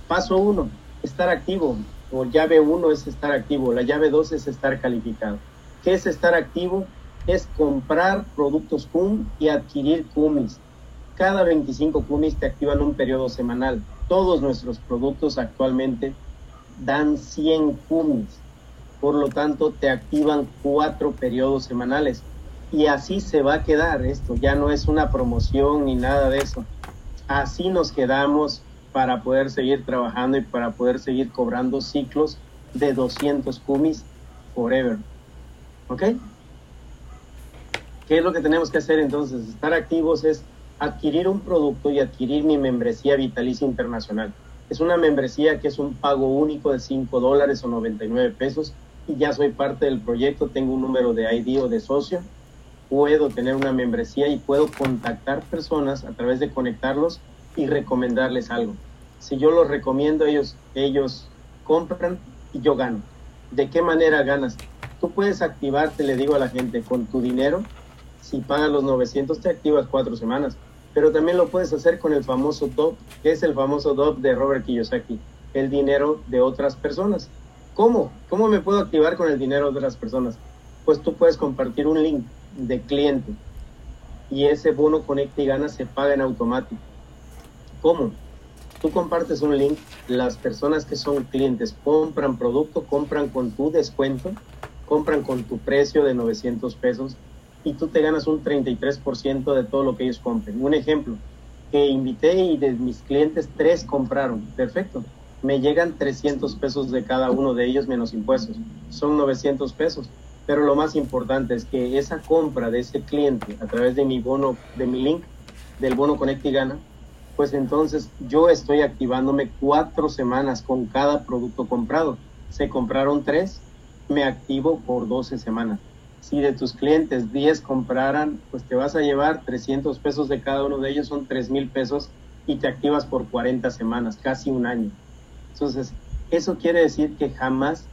Paso uno, estar activo, o llave uno es estar activo, la llave dos es estar calificado. ¿Qué es estar activo? Es comprar productos CUM y adquirir CUMIS. Cada 25 CUMIS te activan un periodo semanal. Todos nuestros productos actualmente dan 100 CUMIS. Por lo tanto, te activan cuatro periodos semanales. Y así se va a quedar esto. Ya no es una promoción ni nada de eso. Así nos quedamos para poder seguir trabajando y para poder seguir cobrando ciclos de 200 CUMIS forever. ¿Ok? ¿Qué es lo que tenemos que hacer entonces? Estar activos es adquirir un producto y adquirir mi membresía vitalicia internacional. Es una membresía que es un pago único de 5 dólares o 99 pesos y ya soy parte del proyecto, tengo un número de ID o de socio, puedo tener una membresía y puedo contactar personas a través de conectarlos y recomendarles algo. Si yo los recomiendo, ellos, ellos compran y yo gano. ¿De qué manera ganas? Tú puedes activarte, le digo a la gente, con tu dinero. Si pagas los 900, te activas cuatro semanas. Pero también lo puedes hacer con el famoso DOP, que es el famoso DOP de Robert Kiyosaki, el dinero de otras personas. ¿Cómo? ¿Cómo me puedo activar con el dinero de otras personas? Pues tú puedes compartir un link de cliente y ese bono Conecta y Gana se paga en automático. ¿Cómo? Tú compartes un link, las personas que son clientes compran producto, compran con tu descuento compran con tu precio de 900 pesos y tú te ganas un 33% de todo lo que ellos compren. Un ejemplo, que invité y de mis clientes tres compraron, perfecto. Me llegan 300 pesos de cada uno de ellos menos impuestos. Son 900 pesos. Pero lo más importante es que esa compra de ese cliente a través de mi bono, de mi link, del bono Conect y Gana, pues entonces yo estoy activándome cuatro semanas con cada producto comprado. Se compraron tres, me activo por 12 semanas. Si de tus clientes 10 compraran, pues te vas a llevar 300 pesos de cada uno de ellos, son 3 mil pesos y te activas por 40 semanas, casi un año. Entonces, eso quiere decir que jamás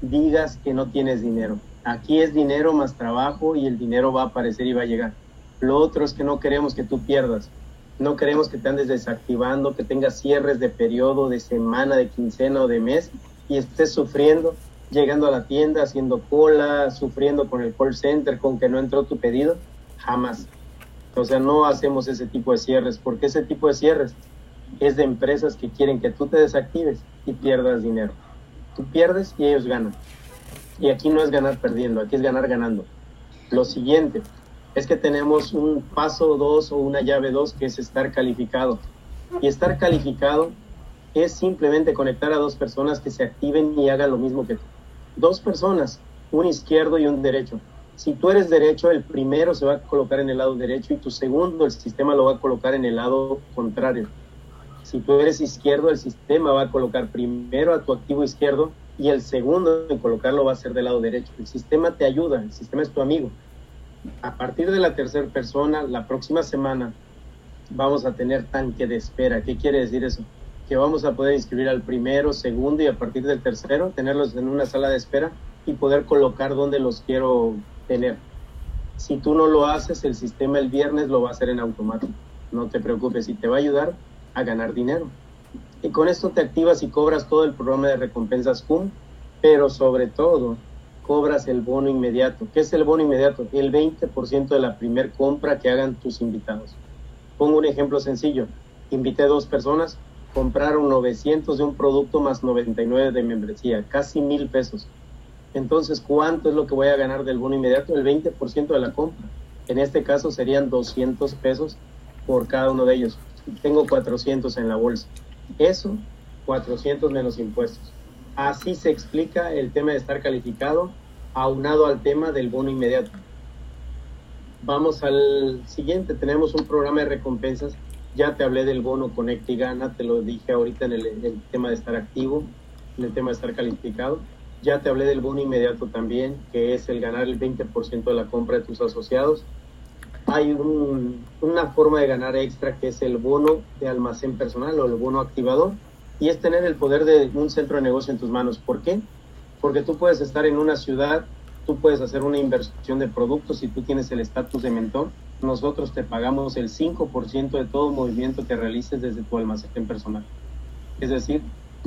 digas que no tienes dinero. Aquí es dinero más trabajo y el dinero va a aparecer y va a llegar. Lo otro es que no queremos que tú pierdas. No queremos que te andes desactivando, que tengas cierres de periodo, de semana, de quincena o de mes y estés sufriendo llegando a la tienda, haciendo cola, sufriendo con el call center, con que no entró tu pedido, jamás. O sea, no hacemos ese tipo de cierres, porque ese tipo de cierres es de empresas que quieren que tú te desactives y pierdas dinero. Tú pierdes y ellos ganan. Y aquí no es ganar perdiendo, aquí es ganar ganando. Lo siguiente es que tenemos un paso dos o una llave dos que es estar calificado. Y estar calificado es simplemente conectar a dos personas que se activen y hagan lo mismo que tú dos personas, un izquierdo y un derecho, Si tú eres derecho, el primero se va a colocar en el lado derecho y tu segundo, el sistema lo va a colocar en el lado contrario. Si tú eres izquierdo, el sistema va a colocar primero a tu activo izquierdo y el segundo en colocarlo va a ser del lado derecho. El sistema te ayuda, el sistema es tu amigo. A partir de la tercera persona, la próxima semana vamos a tener tanque de espera. ¿Qué quiere decir eso? Que vamos a poder inscribir al primero, segundo y a partir del tercero, tenerlos en una sala de espera y poder colocar donde los quiero tener. Si tú no lo haces, el sistema el viernes lo va a hacer en automático. No te preocupes, y te va a ayudar a ganar dinero. Y con esto te activas y cobras todo el programa de recompensas CUM, pero sobre todo cobras el bono inmediato. ¿Qué es el bono inmediato? El 20% de la primer compra que hagan tus invitados. Pongo un ejemplo sencillo. Invité dos personas, compraron 900 de un producto más 99 de membresía, casi mil pesos. Entonces, ¿cuánto es lo que voy a ganar del bono inmediato? El 20% de la compra. En este caso serían 200 pesos por cada uno de ellos. Tengo 400 en la bolsa. Eso, 400 menos impuestos. Así se explica el tema de estar calificado, aunado al tema del bono inmediato. Vamos al siguiente. Tenemos un programa de recompensas. Ya te hablé del bono Conecta y Gana, te lo dije ahorita en el, tema de estar activo, en el tema de estar calificado. Ya te hablé del bono inmediato también, que es el ganar el 20% de la compra de tus asociados. Hay un, una forma de ganar extra que es el bono de almacén personal o el bono activador y es tener el poder de un centro de negocio en tus manos. ¿Por qué? Porque tú puedes estar en una ciudad, tú puedes hacer una inversión de productos si tú tienes el estatus de mentor. Nosotros te pagamos el 5% de todo movimiento que realices desde tu almacén personal. Es decir,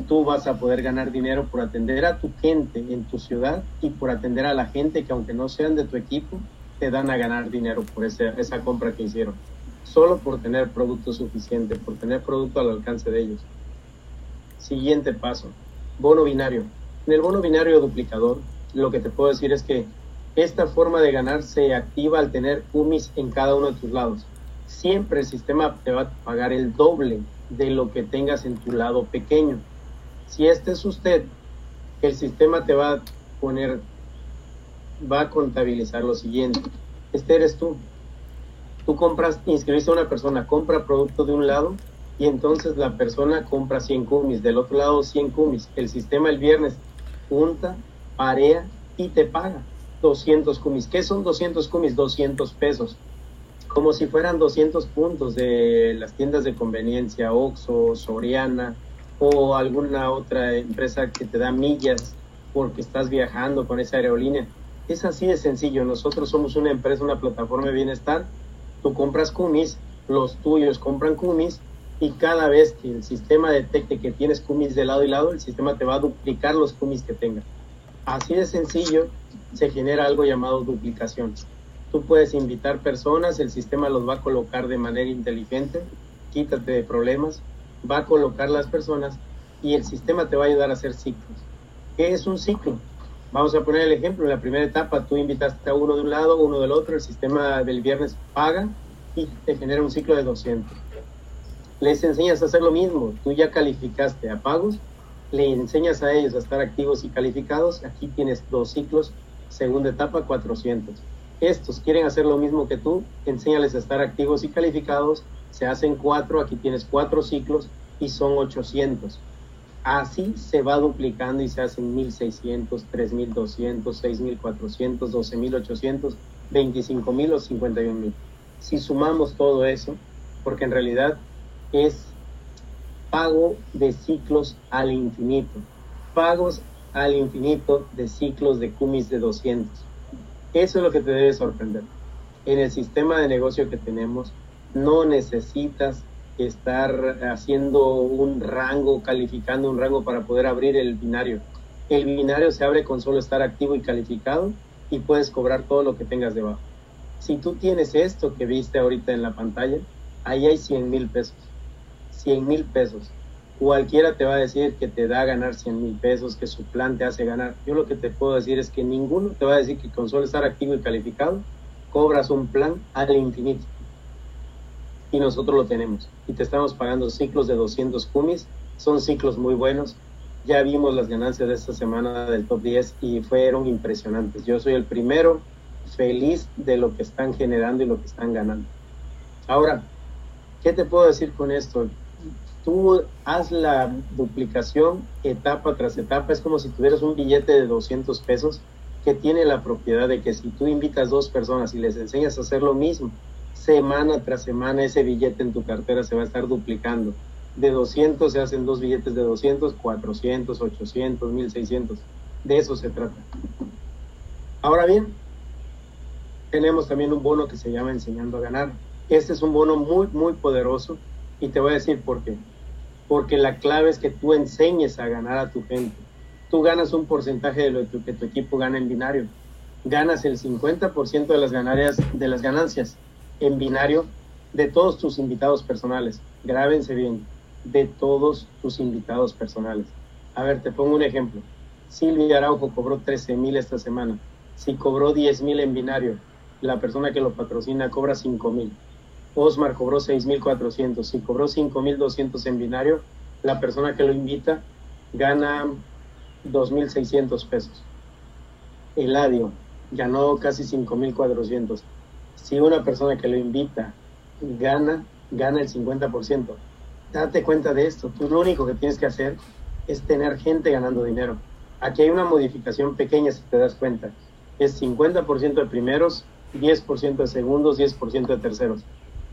tú vas a poder ganar dinero por atender a tu gente en tu ciudad y por atender a la gente que aunque no sean de tu equipo, te dan a ganar dinero por esa compra que hicieron. Solo por tener producto suficiente, por tener producto al alcance de ellos. Siguiente paso, bono binario. En el bono binario duplicador, lo que te puedo decir es que esta forma de ganar se activa al tener UMIS en cada uno de tus lados. Siempre el sistema te va a pagar el doble de lo que tengas en tu lado pequeño. Si este es usted, el sistema te va a poner, va a contabilizar lo siguiente. Este eres tú. Tú compras, inscribiste a una persona, compra producto de un lado y entonces la persona compra 100 cumis, del otro lado 100 cumis. El sistema el viernes junta, parea y te paga 200 cumis. ¿Qué son 200 cumis? 200 pesos. Como si fueran 200 puntos de las tiendas de conveniencia, Oxxo, Soriana, o alguna otra empresa que te da millas porque estás viajando con esa aerolínea. Es así de sencillo. Nosotros somos una empresa, una plataforma de bienestar. Tú compras cumis, los tuyos compran cumis y cada vez que el sistema detecte que tienes cumis de lado y lado, el sistema te va a duplicar los cumis que tengas. Así de sencillo se genera algo llamado duplicación. Tú puedes invitar personas, el sistema los va a colocar de manera inteligente, quítate de problemas, va a colocar las personas y el sistema te va a ayudar a hacer ciclos. ¿Qué es un ciclo? Vamos a poner el ejemplo, en la primera etapa tú invitaste a uno de un lado, uno del otro, el sistema del viernes paga y te genera un ciclo de 200. Les enseñas a hacer lo mismo, tú ya calificaste a pagos, le enseñas a ellos a estar activos y calificados, aquí tienes dos ciclos, segunda etapa 400. Estos quieren hacer lo mismo que tú, enséñales a estar activos y calificados, se hacen cuatro, aquí tienes cuatro ciclos y son 800. Así se va duplicando y se hacen 1600, 3200, 6400, 12800, 25000 o 51000. Si sumamos todo eso, porque en realidad es pago de ciclos al infinito, pagos al infinito de ciclos de cumis de 200. Eso es lo que te debe sorprender. En el sistema de negocio que tenemos, no necesitas estar haciendo un rango, calificando un rango para poder abrir el binario. El binario se abre con solo estar activo y calificado y puedes cobrar todo lo que tengas debajo. Si tú tienes esto que viste ahorita en la pantalla, ahí hay 100 mil pesos. 100 mil pesos. Cualquiera te va a decir que te da a ganar 100 mil pesos, que su plan te hace ganar. Yo lo que te puedo decir es que ninguno te va a decir que con solo estar activo y calificado, cobras un plan al infinito y nosotros lo tenemos. Y te estamos pagando ciclos de 200 cumis, son ciclos muy buenos. Ya vimos las ganancias de esta semana del top 10 y fueron impresionantes. Yo soy el primero feliz de lo que están generando y lo que están ganando. Ahora, ¿qué te puedo decir con esto? Tú haz la duplicación etapa tras etapa, es como si tuvieras un billete de 200 pesos que tiene la propiedad de que si tú invitas dos personas y les enseñas a hacer lo mismo, semana tras semana ese billete en tu cartera se va a estar duplicando. De 200 se hacen dos billetes de 200, 400, 800, 1600. De eso se trata. Ahora bien, tenemos también un bono que se llama Enseñando a Ganar. Este es un bono muy, muy poderoso y te voy a decir por qué. Porque la clave es que tú enseñes a ganar a tu gente. Tú ganas un porcentaje de lo que tu equipo gana en binario. Ganas el 50% de las, ganancias, en binario de todos tus invitados personales. Grábense bien, de todos tus invitados personales. A ver, te pongo un ejemplo. Silvia Araujo cobró 13 mil esta semana. Si cobró 10 mil en binario, la persona que lo patrocina cobra 5 mil. Osmar cobró 6.400. Si cobró 5.200 en binario, la persona que lo invita gana 2.600 pesos. Eladio ganó casi 5.400. Si una persona que lo invita gana, gana el 50%. Date cuenta de esto. Tú lo único que tienes que hacer es tener gente ganando dinero. Aquí hay una modificación pequeña si te das cuenta. Es 50% de primeros, 10% de segundos, 10% de terceros.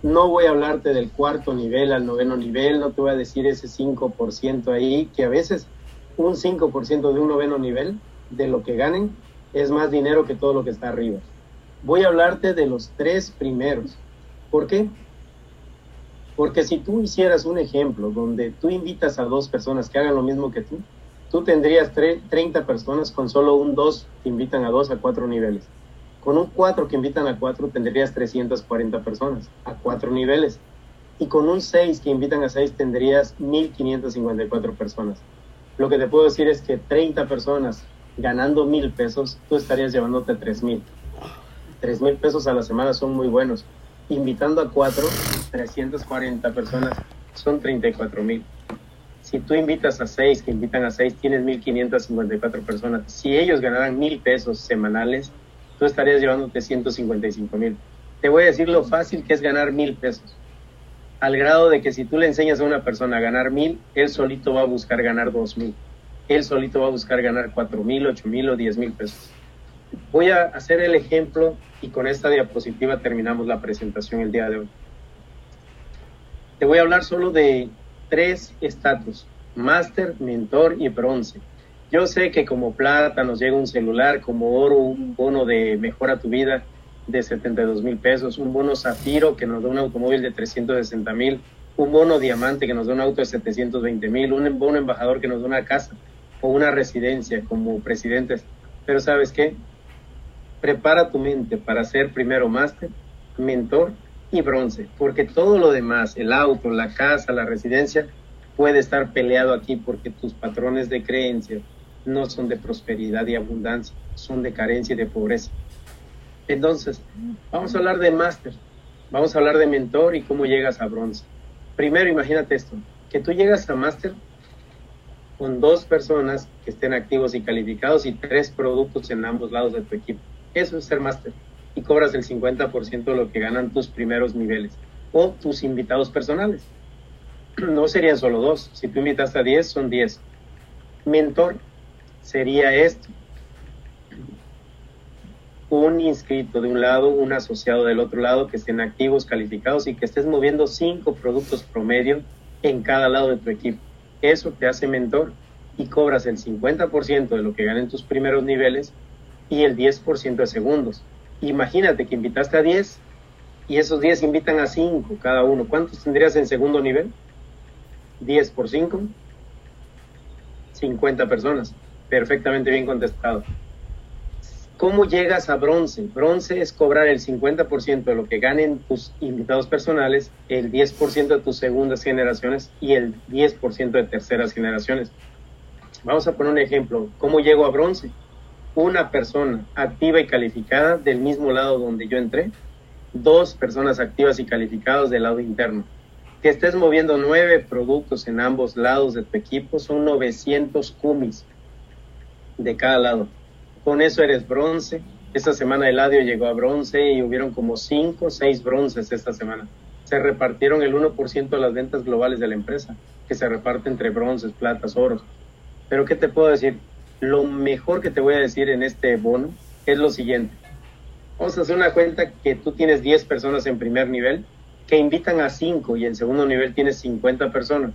No voy a hablarte del cuarto nivel al noveno nivel, no te voy a decir ese 5% ahí, que a veces un 5% de un noveno nivel de lo que ganen es más dinero que todo lo que está arriba. Voy a hablarte de los tres primeros. ¿Por qué? Porque si tú hicieras un ejemplo donde tú invitas a dos personas que hagan lo mismo que tú, tú tendrías 30 personas con solo un 2 que invitan a dos a cuatro niveles. Con un 4 que invitan a 4 tendrías 340 personas a 4 niveles. Y con un 6 que invitan a 6 tendrías 1554 personas. Lo que te puedo decir es que 30 personas ganando mil pesos, tú estarías llevándote 3 mil. 3 mil pesos a la semana son muy buenos. Invitando a 4, 340 personas son 34 mil. Si tú invitas a 6, que invitan a 6, tienes 1554 personas. Si ellos ganaran mil pesos semanales, tú estarías llevándote 155 mil. Te voy a decir lo fácil que es ganar mil pesos. Al grado de que si tú le enseñas a una persona a ganar mil, él solito va a buscar ganar dos mil. Él solito va a buscar ganar cuatro mil, ocho mil o diez mil pesos. Voy a hacer el ejemplo y con esta diapositiva terminamos la presentación el día de hoy. Te voy a hablar solo de tres estatus, máster, mentor y bronce. Yo sé que como plata nos llega un celular, como oro un bono de mejora tu vida de 72 mil pesos, un bono zafiro que nos da un automóvil de 360 mil, un bono diamante que nos da un auto de 720 mil, un bono embajador que nos da una casa o una residencia como presidentes. Pero sabes qué? Prepara tu mente para ser primero máster, mentor y bronce, porque todo lo demás, el auto, la casa, la residencia, puede estar peleado aquí porque tus patrones de creencia, no son de prosperidad y abundancia, son de carencia y de pobreza. Entonces, vamos a hablar de máster, vamos a hablar de mentor y cómo llegas a bronce. Primero, imagínate esto, que tú llegas a máster con dos personas que estén activos y calificados y tres productos en ambos lados de tu equipo. Eso es ser máster. Y cobras el 50% de lo que ganan tus primeros niveles o tus invitados personales. No serían solo dos. Si tú invitas a 10, son 10. Mentor, sería esto. Un inscrito de un lado, un asociado del otro lado, que estén activos, calificados y que estés moviendo cinco productos promedio en cada lado de tu equipo. Eso te hace mentor y cobras el 50% de lo que ganan tus primeros niveles y el 10% de segundos. Imagínate que invitaste a 10 y esos 10 invitan a 5 cada uno. ¿Cuántos tendrías en segundo nivel? 10 por 5, 50 personas. Perfectamente bien contestado. ¿Cómo llegas a bronce? Bronce es cobrar el 50% de lo que ganen tus invitados personales, el 10% de tus segundas generaciones y el 10% de terceras generaciones. Vamos a poner un ejemplo. ¿Cómo llego a bronce? Una persona activa y calificada del mismo lado donde yo entré, dos personas activas y calificadas del lado interno. Que estés moviendo nueve productos en ambos lados de tu equipo son 900 cumis de cada lado. Con eso eres bronce Esta semana Eladio llegó a bronce y hubieron como cinco o seis bronces esta semana. Se repartieron el 1% de las ventas globales de la empresa, que se reparte entre bronces, platas, oros. Pero ¿qué te puedo decir? Lo mejor que te voy a decir en este bono es lo siguiente. Vamos a hacer una cuenta que tú tienes 10 personas en primer nivel, que invitan a 5 y en segundo nivel tienes 50 personas,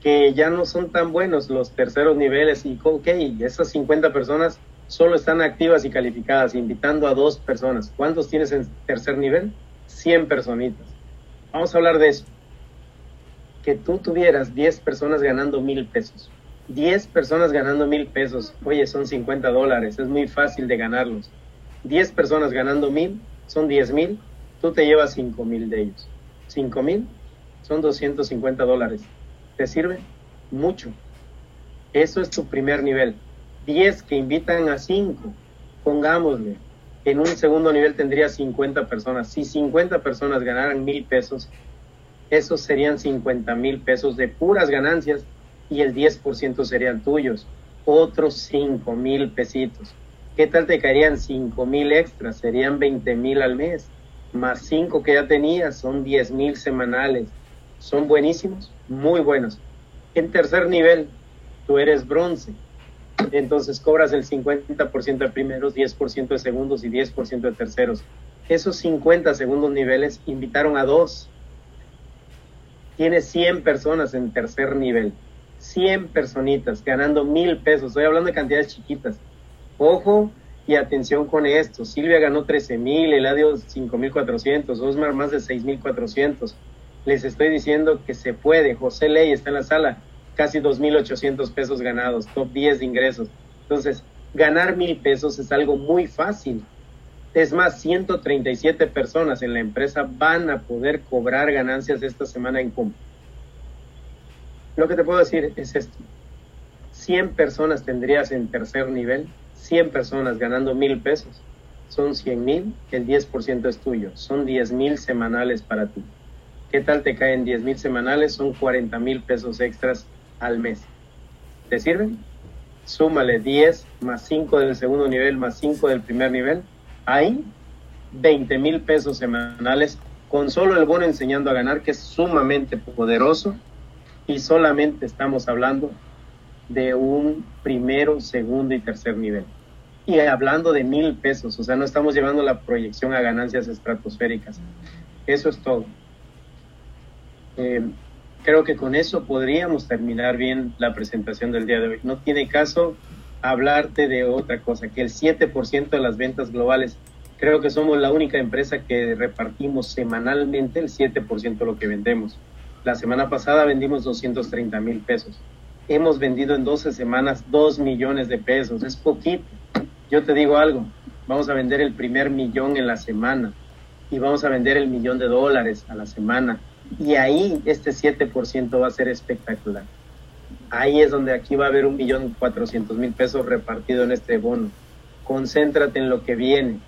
que ya no son tan buenos los terceros niveles y, ok, esas 50 personas solo están activas y calificadas, invitando a dos personas. ¿Cuántos tienes en tercer nivel? 100 personitas. Vamos a hablar de eso. Que tú tuvieras 10 personas ganando mil pesos. 10 personas ganando mil pesos. Oye, son 50 dólares. Es muy fácil de ganarlos. 10 personas ganando mil, son 10 mil. Tú te llevas 5 mil de ellos. 5 mil son 250 dólares. ¿Te sirve? Mucho. Eso es tu primer nivel. 10 que invitan a 5, pongámosle, en un segundo nivel tendría 50 personas. Si 50 personas ganaran mil pesos, esos serían 50 mil pesos de puras ganancias y el 10% serían tuyos. Otros 5 mil pesitos. ¿Qué tal te caerían 5 mil extras? Serían 20 mil al mes. Más 5 que ya tenías, son 10 mil semanales. Son buenísimos, muy buenos. En tercer nivel, tú eres bronce entonces cobras el 50% de primeros, 10% de segundos y 10% de terceros. Esos 50 segundos niveles invitaron a dos. Tienes 100 personas en tercer nivel, 100 personitas ganando mil pesos. Estoy hablando de cantidades chiquitas. Ojo y atención con esto. Silvia ganó 13 mil, Eladio 5 mil 400, Osmar más de 6 mil 400. Les estoy diciendo que se puede. José Ley está en la sala casi 2.800 pesos ganados, top 10 de ingresos. Entonces, ganar mil pesos es algo muy fácil. Es más, 137 personas en la empresa van a poder cobrar ganancias esta semana en compra. Lo que te puedo decir es esto. 100 personas tendrías en tercer nivel, 100 personas ganando mil pesos. Son 100 mil, el 10% es tuyo. Son 10 mil semanales para ti. ¿Qué tal te caen 10 mil semanales? Son 40 mil pesos extras al mes. ¿Te sirven? Súmale 10 más 5 del segundo nivel más 5 del primer nivel. Hay 20 mil pesos semanales con solo el bono enseñando a ganar, que es sumamente poderoso. Y solamente estamos hablando de un primero, segundo y tercer nivel. Y hablando de mil pesos, o sea, no estamos llevando la proyección a ganancias estratosféricas. Eso es todo. Eh, creo que con eso podríamos terminar bien la presentación del día de hoy. No tiene caso hablarte de otra cosa, que el 7% de las ventas globales, creo que somos la única empresa que repartimos semanalmente el 7% de lo que vendemos. La semana pasada vendimos 230 mil pesos. Hemos vendido en 12 semanas 2 millones de pesos. Es poquito. Yo te digo algo, vamos a vender el primer millón en la semana y vamos a vender el millón de dólares a la semana y ahí este 7% va a ser espectacular. Ahí es donde aquí va a haber un millón cuatrocientos mil pesos repartido en este bono. Concéntrate en lo que viene.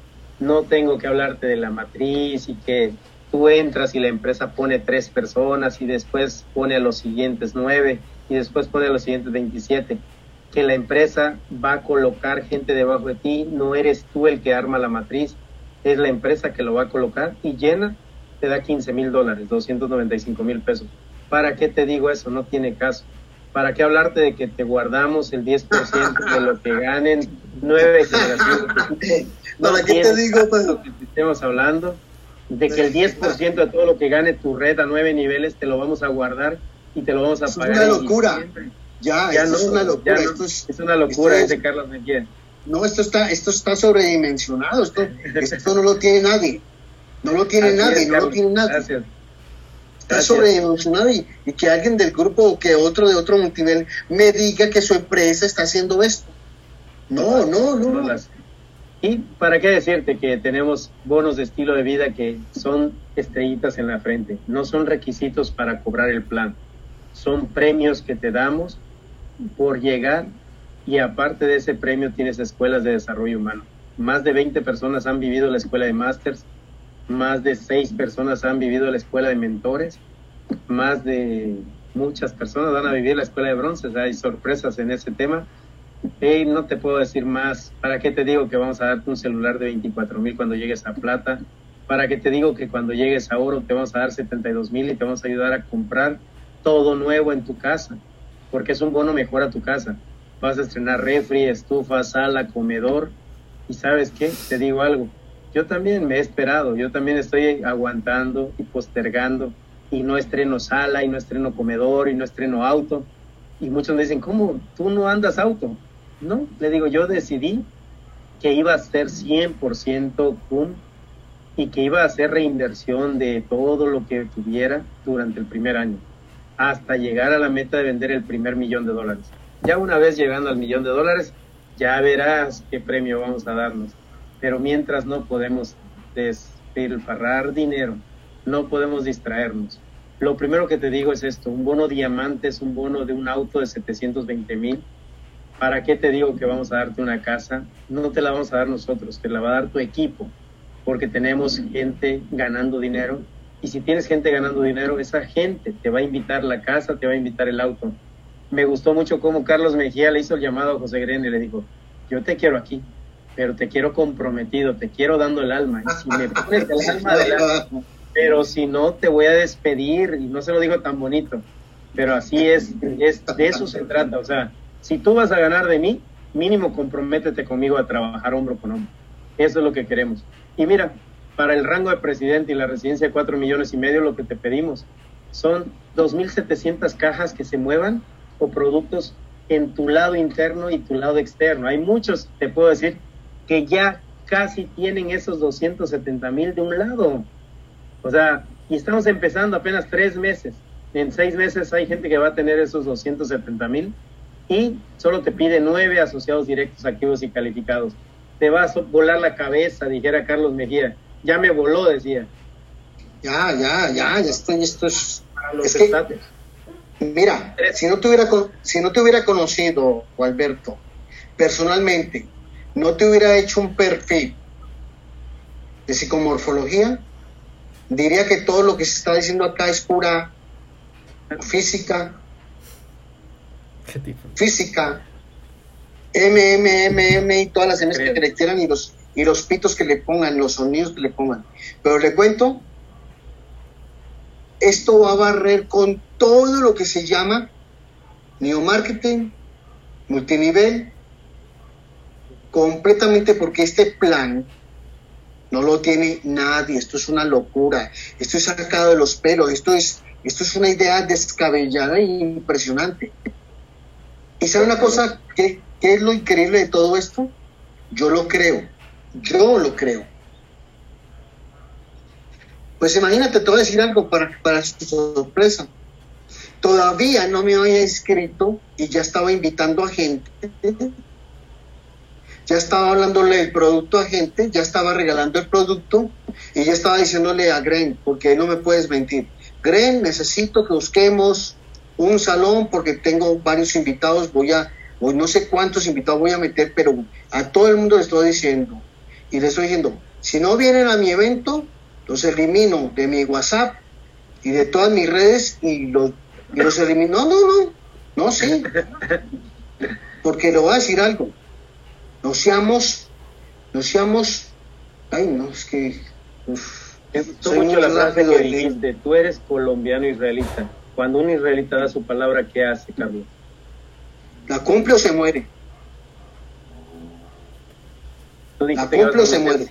No tengo que hablarte de la matriz y que tú entras y la empresa pone tres personas y después pone a los siguientes nueve y después pone a los siguientes 27. Que la empresa va a colocar gente debajo de ti, no eres tú el que arma la matriz, es la empresa que lo va a colocar y llena te da 15 mil dólares, 295 mil pesos. ¿Para qué te digo eso? No tiene caso. ¿Para qué hablarte de que te guardamos el 10% de lo que ganen nueve generaciones? ¿Para qué te digo? Pues? Lo que estemos hablando, de que el 10% de todo lo que gane tu red a nueve niveles te lo vamos a guardar y te lo vamos a pagar. Es una locura. Ya, ya no, es una locura. esto es, una locura, dice Carlos Mejía. No, esto está, esto está sobredimensionado. Esto, esto no lo tiene nadie. No lo tiene nadie, no lo tiene nadie. Gracias. Está sobredimensionado y, y, que alguien del grupo o que otro de otro multinivel me diga que su empresa está haciendo esto. No, no, no. Y para qué decirte que tenemos bonos de estilo de vida que son estrellitas en la frente, no son requisitos para cobrar el plan, son premios que te damos por llegar y aparte de ese premio tienes escuelas de desarrollo humano. Más de 20 personas han vivido la escuela de másters más de seis personas han vivido la escuela de mentores, más de muchas personas van a vivir la escuela de bronce, hay sorpresas en ese tema Hey, no te puedo decir más. ¿Para qué te digo que vamos a darte un celular de 24 mil cuando llegues a plata? ¿Para qué te digo que cuando llegues a oro te vamos a dar 72 mil y te vamos a ayudar a comprar todo nuevo en tu casa? Porque es un bono mejor a tu casa. Vas a estrenar refri, estufa, sala, comedor. Y sabes qué, te digo algo. Yo también me he esperado, yo también estoy aguantando y postergando y no estreno sala y no estreno comedor y no estreno auto. Y muchos me dicen, ¿cómo? ¿Tú no andas auto? No, le digo, yo decidí que iba a ser 100% PUM y que iba a hacer reinversión de todo lo que tuviera durante el primer año, hasta llegar a la meta de vender el primer millón de dólares. Ya una vez llegando al millón de dólares, ya verás qué premio vamos a darnos. Pero mientras no podemos despilfarrar dinero, no podemos distraernos. Lo primero que te digo es esto, un bono diamante es un bono de un auto de 720 mil. ¿Para qué te digo que vamos a darte una casa? No te la vamos a dar nosotros, te la va a dar tu equipo porque tenemos gente ganando dinero. Y si tienes gente ganando dinero, esa gente te va a invitar la casa, te va a invitar el auto. Me gustó mucho cómo Carlos Mejía le hizo el llamado a José Grene y le dijo, yo te quiero aquí, pero te quiero comprometido, te quiero dando el alma. Y si me pones el alma adelante, pero si no, te voy a despedir. Y no se lo digo tan bonito, pero así es, es de eso se trata. O sea, si tú vas a ganar de mí, mínimo comprométete conmigo a trabajar hombro con hombro. Eso es lo que queremos. Y mira, para el rango de presidente y la residencia de 4 millones y medio, lo que te pedimos son 2.700 cajas que se muevan o productos en tu lado interno y tu lado externo. Hay muchos, te puedo decir, que ya casi tienen esos 270 mil de un lado. O sea, y estamos empezando apenas tres meses. En seis meses hay gente que va a tener esos 270 mil y solo te pide nueve asociados directos, activos y calificados te va a volar la cabeza, dijera Carlos Mejía. Ya me voló, decía. Ya, ya, ya, ya estoy, esto es... mira, si no, te hubiera, si no te hubiera conocido, Alberto, personalmente, no te hubiera hecho un perfil de psicomorfología, diría que todo lo que se está diciendo acá es pura física, física, M, M, M, M y todas las M's que le quieran y los, y los pitos que le pongan, los sonidos que le pongan. Pero le cuento, esto va a barrer con todo lo que se llama neomarketing, multinivel, completamente porque este plan no lo tiene nadie, esto es una locura, esto es sacado de los pelos, esto es, esto es una idea descabellada e impresionante. Y sabe una cosa que ¿Qué es lo increíble de todo esto? Yo lo creo, yo lo creo. Pues imagínate, te voy a decir algo para, para su sorpresa. Todavía no me había escrito y ya estaba invitando a gente. Ya estaba hablándole del producto a gente, ya estaba regalando el producto y ya estaba diciéndole a Gren, porque no me puedes mentir. Gren, necesito que busquemos un salón porque tengo varios invitados, voy a Hoy no sé cuántos invitados voy a meter, pero a todo el mundo le estoy diciendo, y le estoy diciendo, si no vienen a mi evento, los elimino de mi WhatsApp y de todas mis redes y los, y los elimino. No, no, no, no, sí. Porque le voy a decir algo. No seamos, no seamos, ay, no, es que... Uf, soy mucho la frase que dijiste, tú eres colombiano israelita. Cuando un israelita da su palabra, ¿qué hace, Carlos? ¿La cumple o se muere? La cumple o se muere.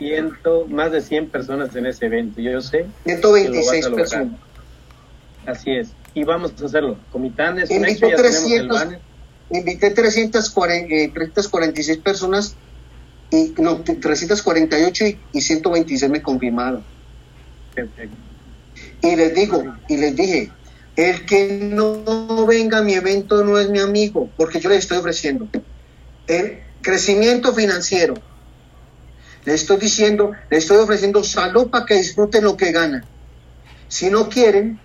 más de 100 personas en ese evento, yo sé. 126 personas. Así es. Y vamos a hacerlo. Comitanes, Invité 300, invité 340, 346 personas y no, 348 y, y 126 me confirmaron. Perfecto. Y les digo, y les dije, el que no venga a mi evento no es mi amigo, porque yo le estoy ofreciendo el crecimiento financiero. Le estoy diciendo, le estoy ofreciendo salud para que disfruten lo que ganan. Si no quieren,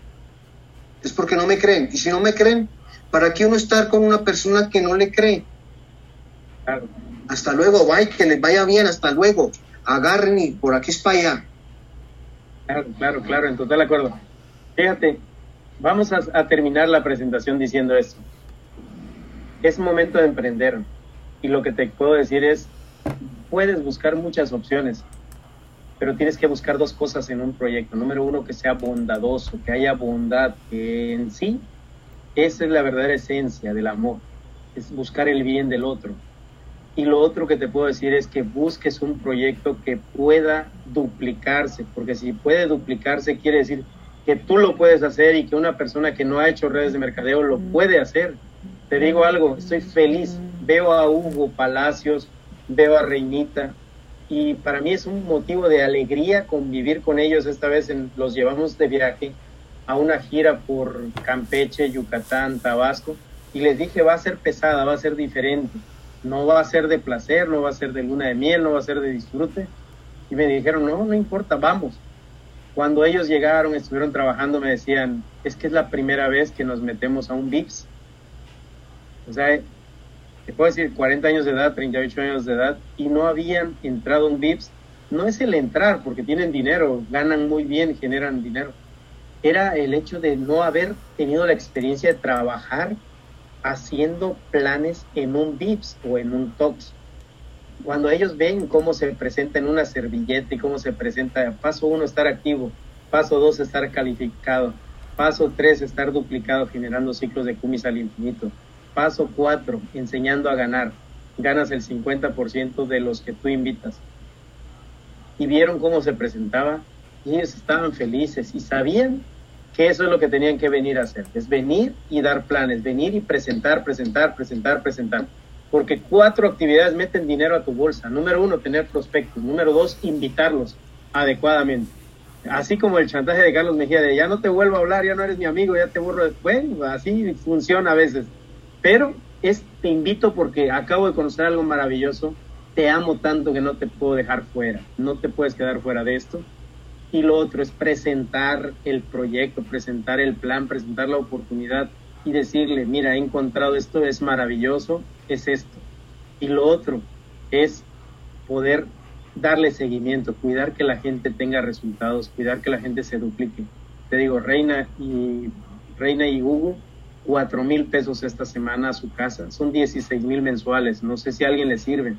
es porque no me creen. Y si no me creen, ¿para qué uno estar con una persona que no le cree? Hasta luego, bye, que les vaya bien, hasta luego. Agarren y por aquí es para allá. Claro, claro, claro, en total acuerdo. Fíjate, Vamos a, terminar la presentación diciendo esto. Es momento de emprender. Y lo que te puedo decir es, puedes buscar muchas opciones, pero tienes que buscar dos cosas en un proyecto. Número uno, que sea bondadoso, que haya bondad, que en sí, esa es la verdadera esencia del amor, es buscar el bien del otro. Y lo otro que te puedo decir es que busques un proyecto que pueda duplicarse, porque si puede duplicarse quiere decir que tú lo puedes hacer y que una persona que no ha hecho redes de mercadeo lo puede hacer. Te digo algo, estoy feliz. Veo a Hugo Palacios, veo a Reinita y para mí es un motivo de alegría convivir con ellos. Esta vez los llevamos de viaje a una gira por Campeche, Yucatán, Tabasco y les dije va a ser pesada, va a ser diferente. No va a ser de placer, no va a ser de luna de miel, no va a ser de disfrute. Y me dijeron, no, no importa, vamos cuando ellos llegaron, estuvieron trabajando, me decían, es que es la primera vez que nos metemos a un VIPS. O sea, te puedo decir 40 años de edad, 38 años de edad, y no habían entrado a un VIPS. No es el entrar, porque tienen dinero, ganan muy bien, generan dinero. Era el hecho de no haber tenido la experiencia de trabajar haciendo planes en un VIPS o en un TOX cuando ellos ven cómo se presenta en una servilleta y cómo se presenta, paso uno, estar activo, paso dos, estar calificado, paso tres, estar duplicado, generando ciclos de cumis al infinito, paso cuatro, enseñando a ganar, ganas el 50% de los que tú invitas. Y vieron cómo se presentaba y ellos estaban felices y sabían que eso es lo que tenían que venir a hacer, es venir y dar planes, venir y presentar, presentar, presentar, presentar porque cuatro actividades meten dinero a tu bolsa. Número uno, tener prospectos. Número dos, invitarlos adecuadamente. Así como el chantaje de Carlos Mejía de ya no te vuelvo a hablar, ya no eres mi amigo, ya te borro. Bueno, así funciona a veces. Pero es te invito porque acabo de conocer algo maravilloso. Te amo tanto que no te puedo dejar fuera. No te puedes quedar fuera de esto. Y lo otro es presentar el proyecto, presentar el plan, presentar la oportunidad y decirle, mira, he encontrado esto, es maravilloso, es esto. Y lo otro es poder darle seguimiento, cuidar que la gente tenga resultados, cuidar que la gente se duplique. Te digo, Reina y Reina y Hugo, cuatro mil pesos esta semana a su casa, son 16 mil mensuales, no sé si a alguien le sirve.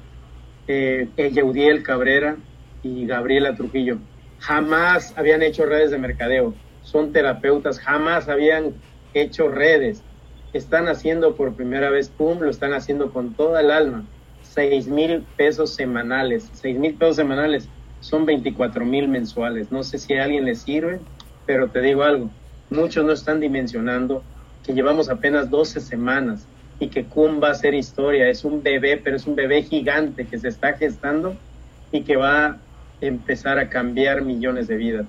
Eh, Yeudiel Cabrera y Gabriela Trujillo jamás habían hecho redes de mercadeo, son terapeutas, jamás habían hecho redes, están haciendo por primera vez, pum, lo están haciendo con toda el alma. Seis mil pesos semanales, seis mil pesos semanales son 24 mil mensuales. No sé si a alguien le sirve, pero te digo algo, muchos no están dimensionando que llevamos apenas 12 semanas y que cum va a ser historia. Es un bebé, pero es un bebé gigante que se está gestando y que va empezar a cambiar millones de vidas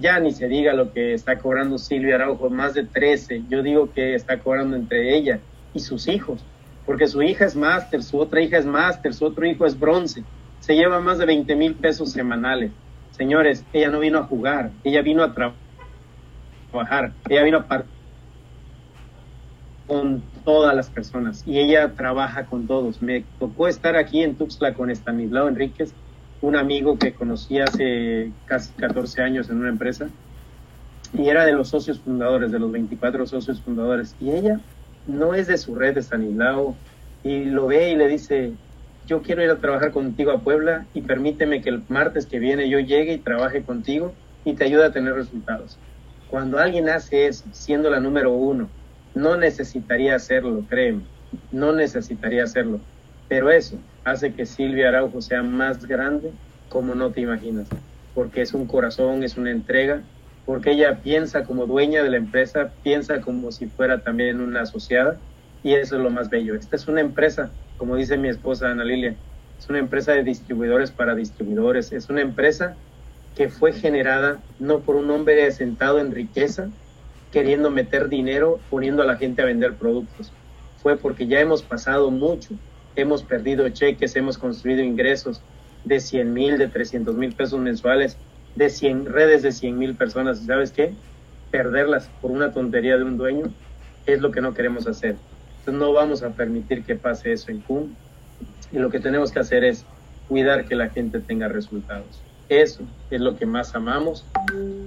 ya ni se diga lo que está cobrando Silvia Araujo, más de 13, yo digo que está cobrando entre ella y sus hijos, porque su hija es máster, su otra hija es máster, su otro hijo es bronce, se lleva más de 20 mil pesos semanales. Señores, ella no vino a jugar, ella vino a trabajar, ella vino a partir con todas las personas y ella trabaja con todos. Me tocó estar aquí en Tuxtla con Estanislao Enríquez, un amigo que conocí hace casi 14 años en una empresa y era de los socios fundadores, de los 24 socios fundadores. Y ella no es de su red de Stanislao y lo ve y le dice, yo quiero ir a trabajar contigo a Puebla y permíteme que el martes que viene yo llegue y trabaje contigo y te ayude a tener resultados. Cuando alguien hace eso, siendo la número uno, no necesitaría hacerlo, créeme, no necesitaría hacerlo. Pero eso, hace que Silvia Araujo sea más grande como no te imaginas, porque es un corazón, es una entrega, porque ella piensa como dueña de la empresa, piensa como si fuera también una asociada, y eso es lo más bello. Esta es una empresa, como dice mi esposa Ana Lilia, es una empresa de distribuidores para distribuidores, es una empresa que fue generada no por un hombre sentado en riqueza, queriendo meter dinero, poniendo a la gente a vender productos. Fue porque ya hemos pasado mucho hemos perdido cheques, hemos construido ingresos de 100 mil, de 300 mil pesos mensuales, de 100 redes de 100 mil personas. ¿Sabes qué? Perderlas por una tontería de un dueño es lo que no queremos hacer. Entonces no vamos a permitir que pase eso en CUM. Y lo que tenemos que hacer es cuidar que la gente tenga resultados. Eso es lo que más amamos.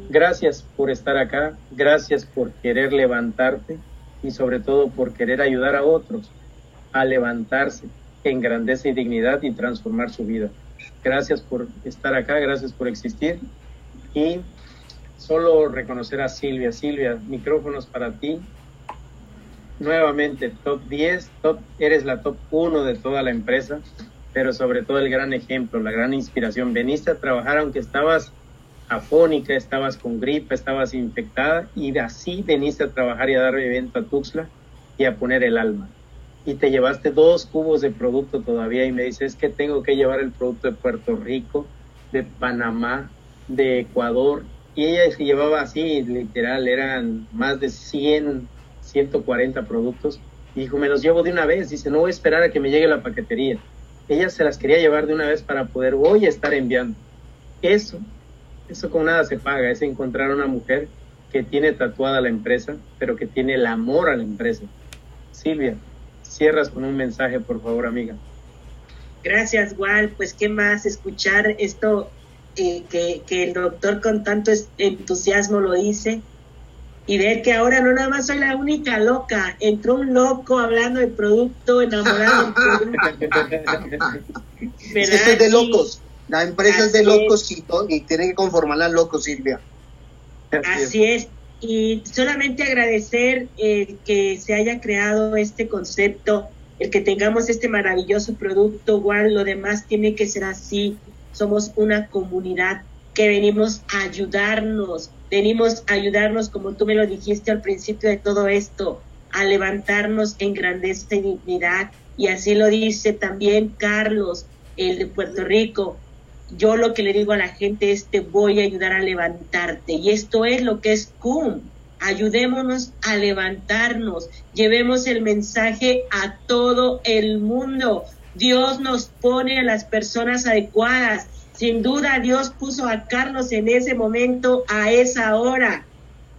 Gracias por estar acá, gracias por querer levantarte y sobre todo por querer ayudar a otros a levantarse en grandeza y dignidad y transformar su vida. Gracias por estar acá, gracias por existir y solo reconocer a Silvia. Silvia, micrófonos para ti. Nuevamente, top 10, top, eres la top 1 de toda la empresa, pero sobre todo el gran ejemplo, la gran inspiración. Veniste a trabajar aunque estabas afónica, estabas con gripe, estabas infectada y así veniste a trabajar y a dar evento a Tuxtla y a poner el alma. Y te llevaste dos cubos de producto todavía y me dices que tengo que llevar el producto de Puerto Rico, de Panamá, de Ecuador. Y ella se llevaba así, literal, eran más de 100, 140 productos. Y dijo, me los llevo de una vez. Dice, no voy a esperar a que me llegue la paquetería. Ella se las quería llevar de una vez para poder hoy estar enviando. Eso eso con nada se paga, es encontrar una mujer que tiene tatuada la empresa, pero que tiene el amor a la empresa. Silvia, cierras con un mensaje, por favor, amiga. Gracias, Wal. Pues, ¿qué más? Escuchar esto eh, que, que, el doctor con tanto entusiasmo lo dice y ver que ahora no nada más soy la única loca. Entró un loco hablando del producto, enamorado del producto. Esto es de locos. La empresa es de locos y, y tiene que conformarla locos, Silvia. Así es. Y solamente agradecer eh, que se haya creado este concepto, el que tengamos este maravilloso producto, igual lo demás tiene que ser así. Somos una comunidad que venimos a ayudarnos, venimos a ayudarnos, como tú me lo dijiste al principio de todo esto, a levantarnos en grandeza y dignidad. Y así lo dice también Carlos, el de Puerto Rico, yo lo que le digo a la gente es te voy a ayudar a levantarte. Y esto es lo que es CUM. Ayudémonos a levantarnos. Llevemos el mensaje a todo el mundo. Dios nos pone a las personas adecuadas. Sin duda Dios puso a Carlos en ese momento, a esa hora.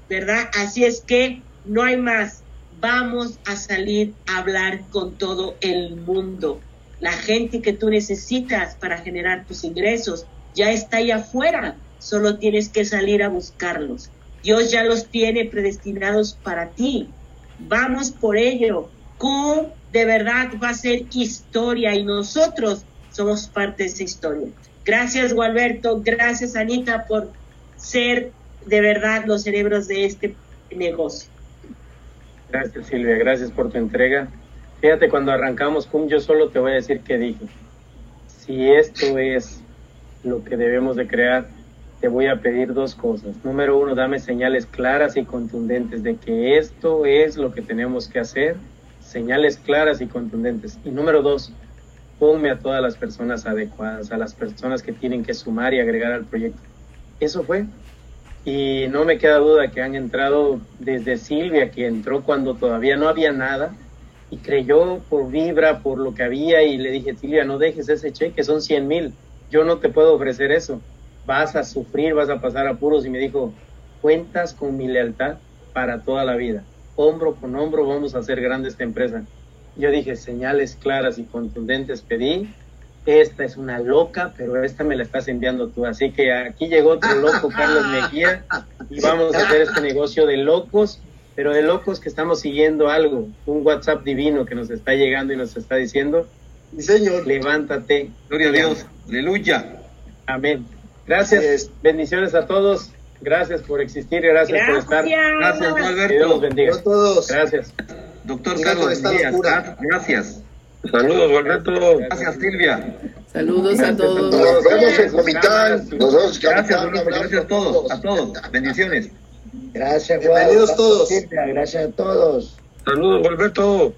¿Verdad? Así es que no hay más. Vamos a salir a hablar con todo el mundo. La gente que tú necesitas para generar tus ingresos ya está ahí afuera, solo tienes que salir a buscarlos. Dios ya los tiene predestinados para ti. Vamos por ello. Q de verdad va a ser historia y nosotros somos parte de esa historia. Gracias, Gualberto. Gracias, Anita, por ser de verdad los cerebros de este negocio. Gracias, Silvia. Gracias por tu entrega. Fíjate, cuando arrancamos yo solo te voy a decir que dije. Si esto es lo que debemos de crear, te voy a pedir dos cosas. Número uno, dame señales claras y contundentes de que esto es lo que tenemos que hacer. Señales claras y contundentes. Y número dos, ponme a todas las personas adecuadas, a las personas que tienen que sumar y agregar al proyecto. Eso fue. Y no me queda duda que han entrado desde Silvia, que entró cuando todavía no había nada, y creyó por vibra, por lo que había y le dije, Silvia, no dejes ese cheque, son 100 mil, yo no te puedo ofrecer eso, vas a sufrir, vas a pasar apuros y me dijo, cuentas con mi lealtad para toda la vida, hombro con hombro vamos a hacer grande esta empresa. Yo dije, señales claras y contundentes pedí, esta es una loca, pero esta me la estás enviando tú. Así que aquí llegó otro loco, Carlos Mejía, y vamos a hacer este negocio de locos pero de locos que estamos siguiendo algo, un WhatsApp divino que nos está llegando y nos está diciendo, Señor, levántate. Gloria a Dios, aleluya. Amén. Gracias, bendiciones a todos. Gracias por existir, gracias, gracias. por estar. Gracias, Alberto. Dios los bendiga. A todos. Gracias. Doctor Carlos Díaz, gracias. Saludos, Alberto. Gracias, Silvia. Saludos a todos. Nos vemos en Comitán. Nos vemos Gracias, gracias a todos, a todos. Bendiciones. Gracias, Juan. Bienvenidos todos. Gracias a todos. Saludos, Alberto.